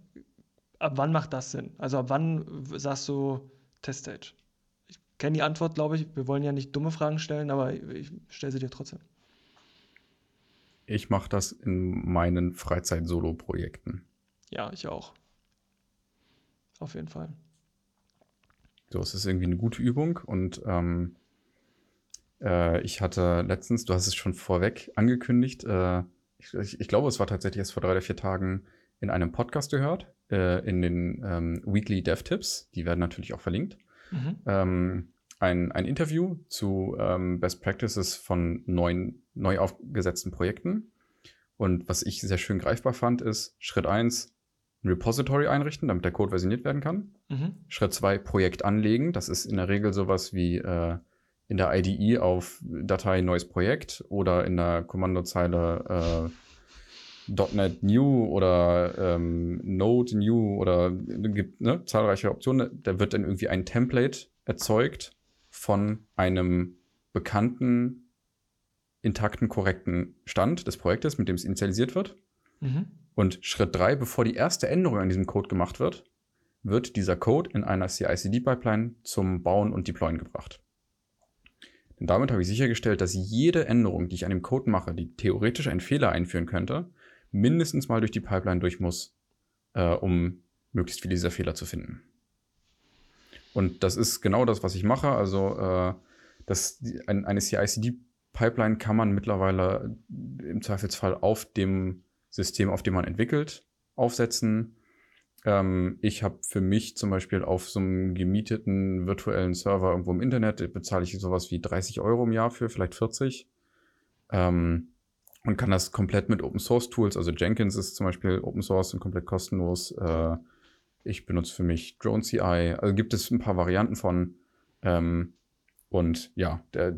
Ab wann macht das Sinn? Also ab wann sagst du Teststage? Ich kenne die Antwort, glaube ich. Wir wollen ja nicht dumme Fragen stellen, aber ich, ich stelle sie dir trotzdem. Ich mache das in meinen Freizeit-Solo-Projekten. Ja, ich auch. Auf jeden Fall. So, es ist irgendwie eine gute Übung und ähm, äh, ich hatte letztens, du hast es schon vorweg angekündigt, äh, ich, ich, ich glaube, es war tatsächlich erst vor drei oder vier Tagen in einem Podcast gehört, äh, in den ähm, Weekly Dev Tips, die werden natürlich auch verlinkt, Mhm. ähm, ein, ein Interview zu ähm, Best Practices von neuen, neu aufgesetzten Projekten. Und was ich sehr schön greifbar fand, ist Schritt eins ein Repository einrichten, damit der Code versioniert werden kann. Mhm. Schritt 2, Projekt anlegen. Das ist in der Regel sowas wie äh, in der IDE auf Datei neues Projekt oder in der Kommandozeile äh, .NET New oder ähm, Node New oder gibt ne, zahlreiche Optionen. Da wird dann irgendwie ein Template erzeugt von einem bekannten, intakten, korrekten Stand des Projektes, mit dem es initialisiert wird. Mhm. Und Schritt 3, bevor die erste Änderung an diesem Code gemacht wird, wird dieser Code in einer CI/CD-Pipeline zum Bauen und Deployen gebracht. Und damit habe ich sichergestellt, dass jede Änderung, die ich an dem Code mache, die theoretisch einen Fehler einführen könnte, mindestens mal durch die Pipeline durch muss, äh, um möglichst viele dieser Fehler zu finden. Und das ist genau das, was ich mache. Also äh, das, ein, eine CI/CD-Pipeline kann man mittlerweile im Zweifelsfall auf dem System, auf dem man entwickelt, aufsetzen. Ähm, ich habe für mich zum Beispiel auf so einem gemieteten virtuellen Server irgendwo im Internet, bezahle ich sowas wie 30 Euro im Jahr für, vielleicht 40. Ähm, und kann das komplett mit Open Source Tools, also Jenkins ist zum Beispiel Open Source und komplett kostenlos. Äh, ich benutze für mich Drone CI, also gibt es ein paar Varianten von. Ähm, Und ja, der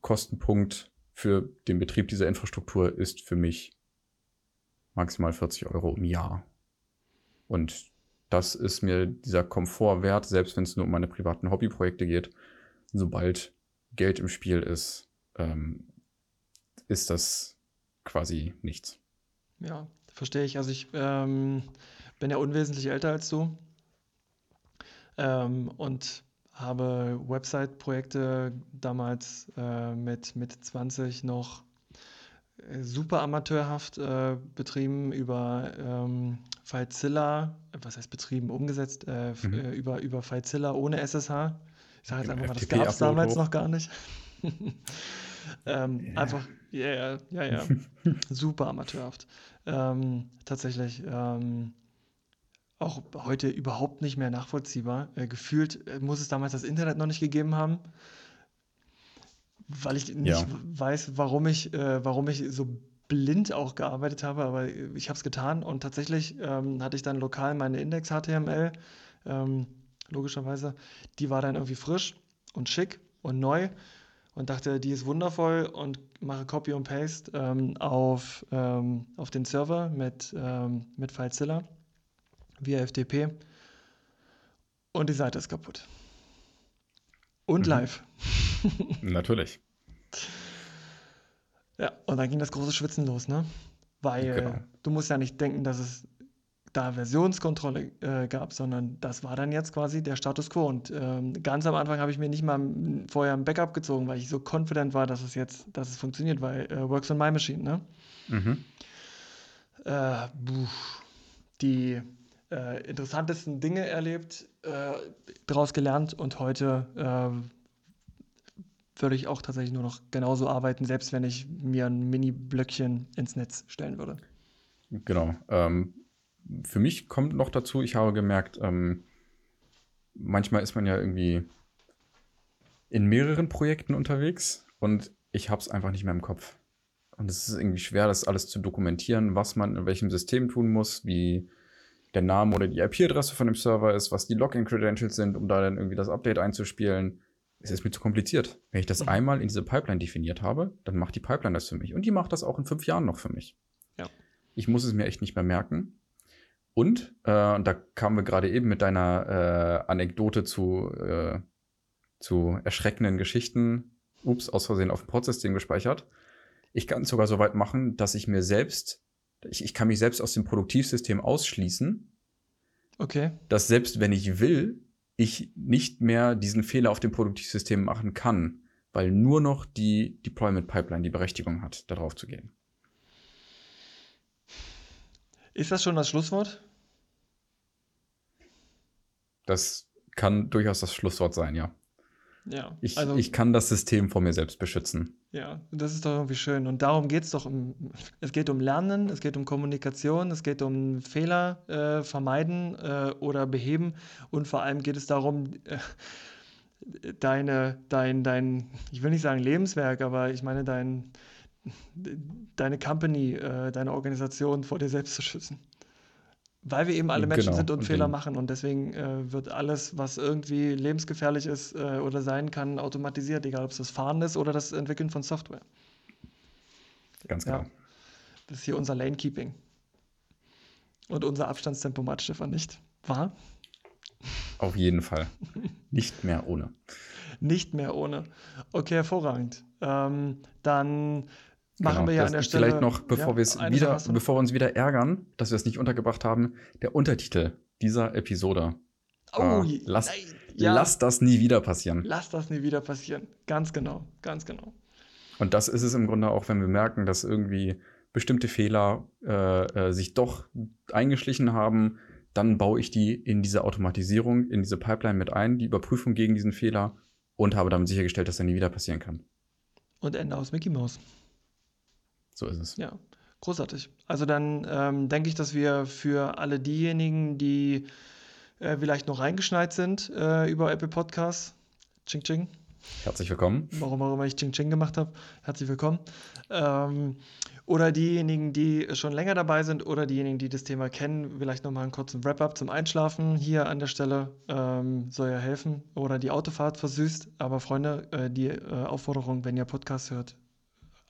Kostenpunkt für den Betrieb dieser Infrastruktur ist für mich maximal 40 Euro im Jahr. Und das ist mir dieser Komfort wert, selbst wenn es nur um meine privaten Hobbyprojekte geht. Sobald Geld im Spiel ist, ähm, ist das quasi nichts. Ja, verstehe ich. Also ich ähm, bin ja unwesentlich älter als du ähm, und habe Website-Projekte damals äh, mit, mit 20 noch super amateurhaft äh, betrieben über ähm, FileZilla, was heißt betrieben, umgesetzt, äh, mhm. Äh, über, über FileZilla ohne SSH. Ich sage jetzt einfach mal, das gab es damals noch gar nicht. ähm, ja. Einfach, yeah, ja, ja, super amateurhaft. Ähm, tatsächlich. Ähm, auch heute überhaupt nicht mehr nachvollziehbar. Äh, gefühlt äh, muss es damals das Internet noch nicht gegeben haben, weil ich nicht ja. weiß, warum ich, äh, warum ich so blind auch gearbeitet habe, aber ich habe es getan und tatsächlich ähm, hatte ich dann lokal meine Index-HTML, ähm, logischerweise. Die war dann irgendwie frisch und schick und neu und dachte, die ist wundervoll und mache Copy und Paste ähm, auf, ähm, auf den Server mit, ähm, mit FileZilla via FTP und die Seite ist kaputt. Und mhm. live. Natürlich. Ja, und dann ging das große Schwitzen los, ne? Weil genau. du musst ja nicht denken, dass es da Versionskontrolle äh, gab, sondern das war dann jetzt quasi der Status quo. Und ähm, ganz am Anfang habe ich mir nicht mal vorher ein Backup gezogen, weil ich so confident war, dass es jetzt, dass es funktioniert, weil äh, Works on My Machine, ne? Mhm. Äh, die äh, interessantesten Dinge erlebt, äh, daraus gelernt und heute äh, würde ich auch tatsächlich nur noch genauso arbeiten, selbst wenn ich mir ein Mini-Blöckchen ins Netz stellen würde. Genau. Ähm, für mich kommt noch dazu, ich habe gemerkt, ähm, manchmal ist man ja irgendwie in mehreren Projekten unterwegs und ich habe es einfach nicht mehr im Kopf. Und es ist irgendwie schwer, das alles zu dokumentieren, was man in welchem System tun muss, wie der Name oder die IP-Adresse von dem Server ist, was die Login-Credentials sind, um da dann irgendwie das Update einzuspielen. Es ist mir zu kompliziert. Wenn ich das mhm. einmal in diese Pipeline definiert habe, dann macht die Pipeline das für mich. Und die macht das auch in fünf Jahren noch für mich. Ja. Ich muss es mir echt nicht mehr merken. Und, äh, und da kamen wir gerade eben mit deiner äh, Anekdote zu, äh, zu erschreckenden Geschichten. Ups, aus Versehen auf dem Prozessystem gespeichert. Ich kann es sogar so weit machen, dass ich mir selbst ich, ich kann mich selbst aus dem Produktivsystem ausschließen. Okay. Dass selbst wenn ich will, ich nicht mehr diesen Fehler auf dem Produktivsystem machen kann, weil nur noch die Deployment Pipeline die Berechtigung hat, darauf zu gehen. Ist das schon das Schlusswort? Das kann durchaus das Schlusswort sein, ja. Ja. Ich, also, ich kann das System vor mir selbst beschützen. Ja, das ist doch irgendwie schön. Und darum geht es doch. Um, es geht um Lernen, es geht um Kommunikation, es geht um Fehler äh, vermeiden äh, oder beheben. Und vor allem geht es darum, äh, deine, dein, dein, ich will nicht sagen Lebenswerk, aber ich meine dein, deine Company, äh, deine Organisation vor dir selbst zu schützen. Weil wir eben alle Menschen genau. sind und, und Fehler den, machen und deswegen äh, wird alles, was irgendwie lebensgefährlich ist äh, oder sein kann, automatisiert, egal ob es das Fahren ist oder das Entwickeln von Software. Ganz genau. Ja, das ist hier unser Lane-Keeping. Und unser Abstandstempomat, Stefan, nicht wahr? Auf jeden Fall. Nicht mehr ohne. Nicht mehr ohne. Okay, hervorragend. Ähm, dann Machen genau, wir ja an der Stelle. Vielleicht noch, bevor, ja, wieder, bevor wir uns wieder ärgern, dass wir es nicht untergebracht haben, der Untertitel dieser Episode. Oh, äh, lass, ja. lass das nie wieder passieren. Lass das nie wieder passieren. Ganz genau, ganz genau. Und das ist es im Grunde auch, wenn wir merken, dass irgendwie bestimmte Fehler äh, äh, sich doch eingeschlichen haben, dann baue ich die in diese Automatisierung, in diese Pipeline mit ein, die Überprüfung gegen diesen Fehler und habe damit sichergestellt, dass er nie wieder passieren kann. Und Ende aus Mickey Mouse. So ist es. Ja, großartig. Also dann ähm, denke ich, dass wir für alle diejenigen, die äh, vielleicht noch reingeschneit sind äh, über Apple Podcasts, Ching Ching. Herzlich willkommen. Warum auch immer ich Ching Ching gemacht habe. Herzlich willkommen. Ähm, oder diejenigen, die schon länger dabei sind oder diejenigen, die das Thema kennen, vielleicht nochmal einen kurzen Wrap-up zum Einschlafen hier an der Stelle. Ähm, soll ja helfen oder die Autofahrt versüßt. Aber Freunde, äh, die äh, Aufforderung, wenn ihr Podcast hört,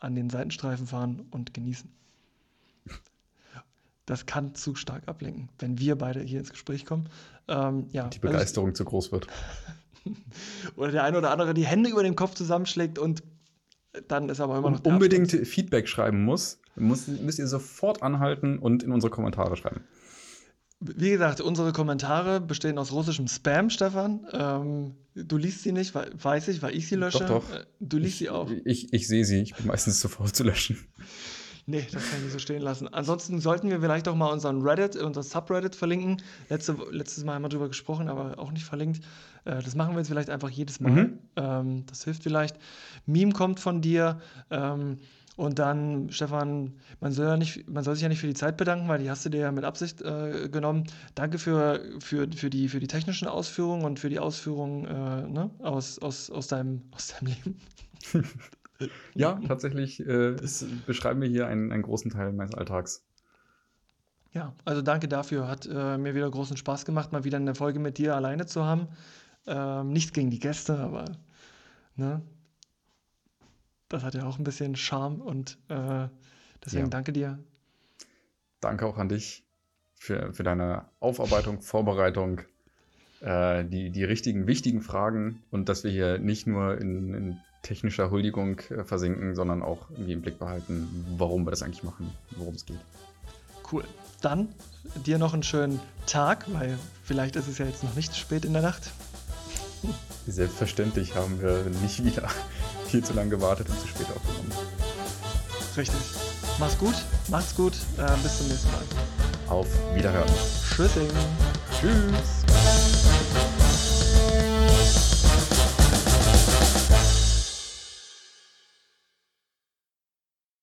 an den Seitenstreifen fahren und genießen. Das kann zu stark ablenken, wenn wir beide hier ins Gespräch kommen. Ähm, ja, die Begeisterung also, zu groß wird. oder der eine oder andere die Hände über dem Kopf zusammenschlägt und dann ist aber immer noch. unbedingt Abschluss. Feedback schreiben muss, muss, müsst ihr sofort anhalten und in unsere Kommentare schreiben. Wie gesagt, unsere Kommentare bestehen aus russischem Spam, Stefan. Ähm, du liest sie nicht, weiß ich, weil ich sie lösche. Doch, doch. Äh, du liest ich, sie auch. Ich, ich sehe sie. Ich bin meistens sofort zu löschen. Nee, das kann ich nicht so stehen lassen. Ansonsten sollten wir vielleicht auch mal unseren Reddit, unser Subreddit verlinken. Letzte, letztes Mal haben wir darüber gesprochen, aber auch nicht verlinkt. Äh, das machen wir jetzt vielleicht einfach jedes Mal. Mhm. Ähm, das hilft vielleicht. Meme kommt von dir. Ähm, und dann, Stefan, man soll, ja nicht, man soll sich ja nicht für die Zeit bedanken, weil die hast du dir ja mit Absicht äh, genommen. Danke für, für, für, die, für die technischen Ausführungen und für die Ausführungen äh, ne, aus, aus, aus, deinem, aus deinem Leben. ja, tatsächlich äh, beschreiben wir hier einen, einen großen Teil meines Alltags. Ja, also danke dafür. Hat äh, mir wieder großen Spaß gemacht, mal wieder eine Folge mit dir alleine zu haben. Ähm, nichts gegen die Gäste, aber ne, das hat ja auch ein bisschen Charme und äh, deswegen ja. danke dir. Danke auch an dich für, für deine Aufarbeitung, Vorbereitung, äh, die, die richtigen, wichtigen Fragen und dass wir hier nicht nur in, in technischer Huldigung äh, versinken, sondern auch irgendwie im Blick behalten, warum wir das eigentlich machen, worum es geht. Cool. Dann dir noch einen schönen Tag, weil vielleicht ist es ja jetzt noch nicht spät in der Nacht. Selbstverständlich haben wir nicht wieder viel zu lange gewartet und zu spät aufgenommen. Richtig. Mach's gut, macht's gut, äh, bis zum nächsten Mal. Auf Wiederhören. Tschüssing. Tschüss.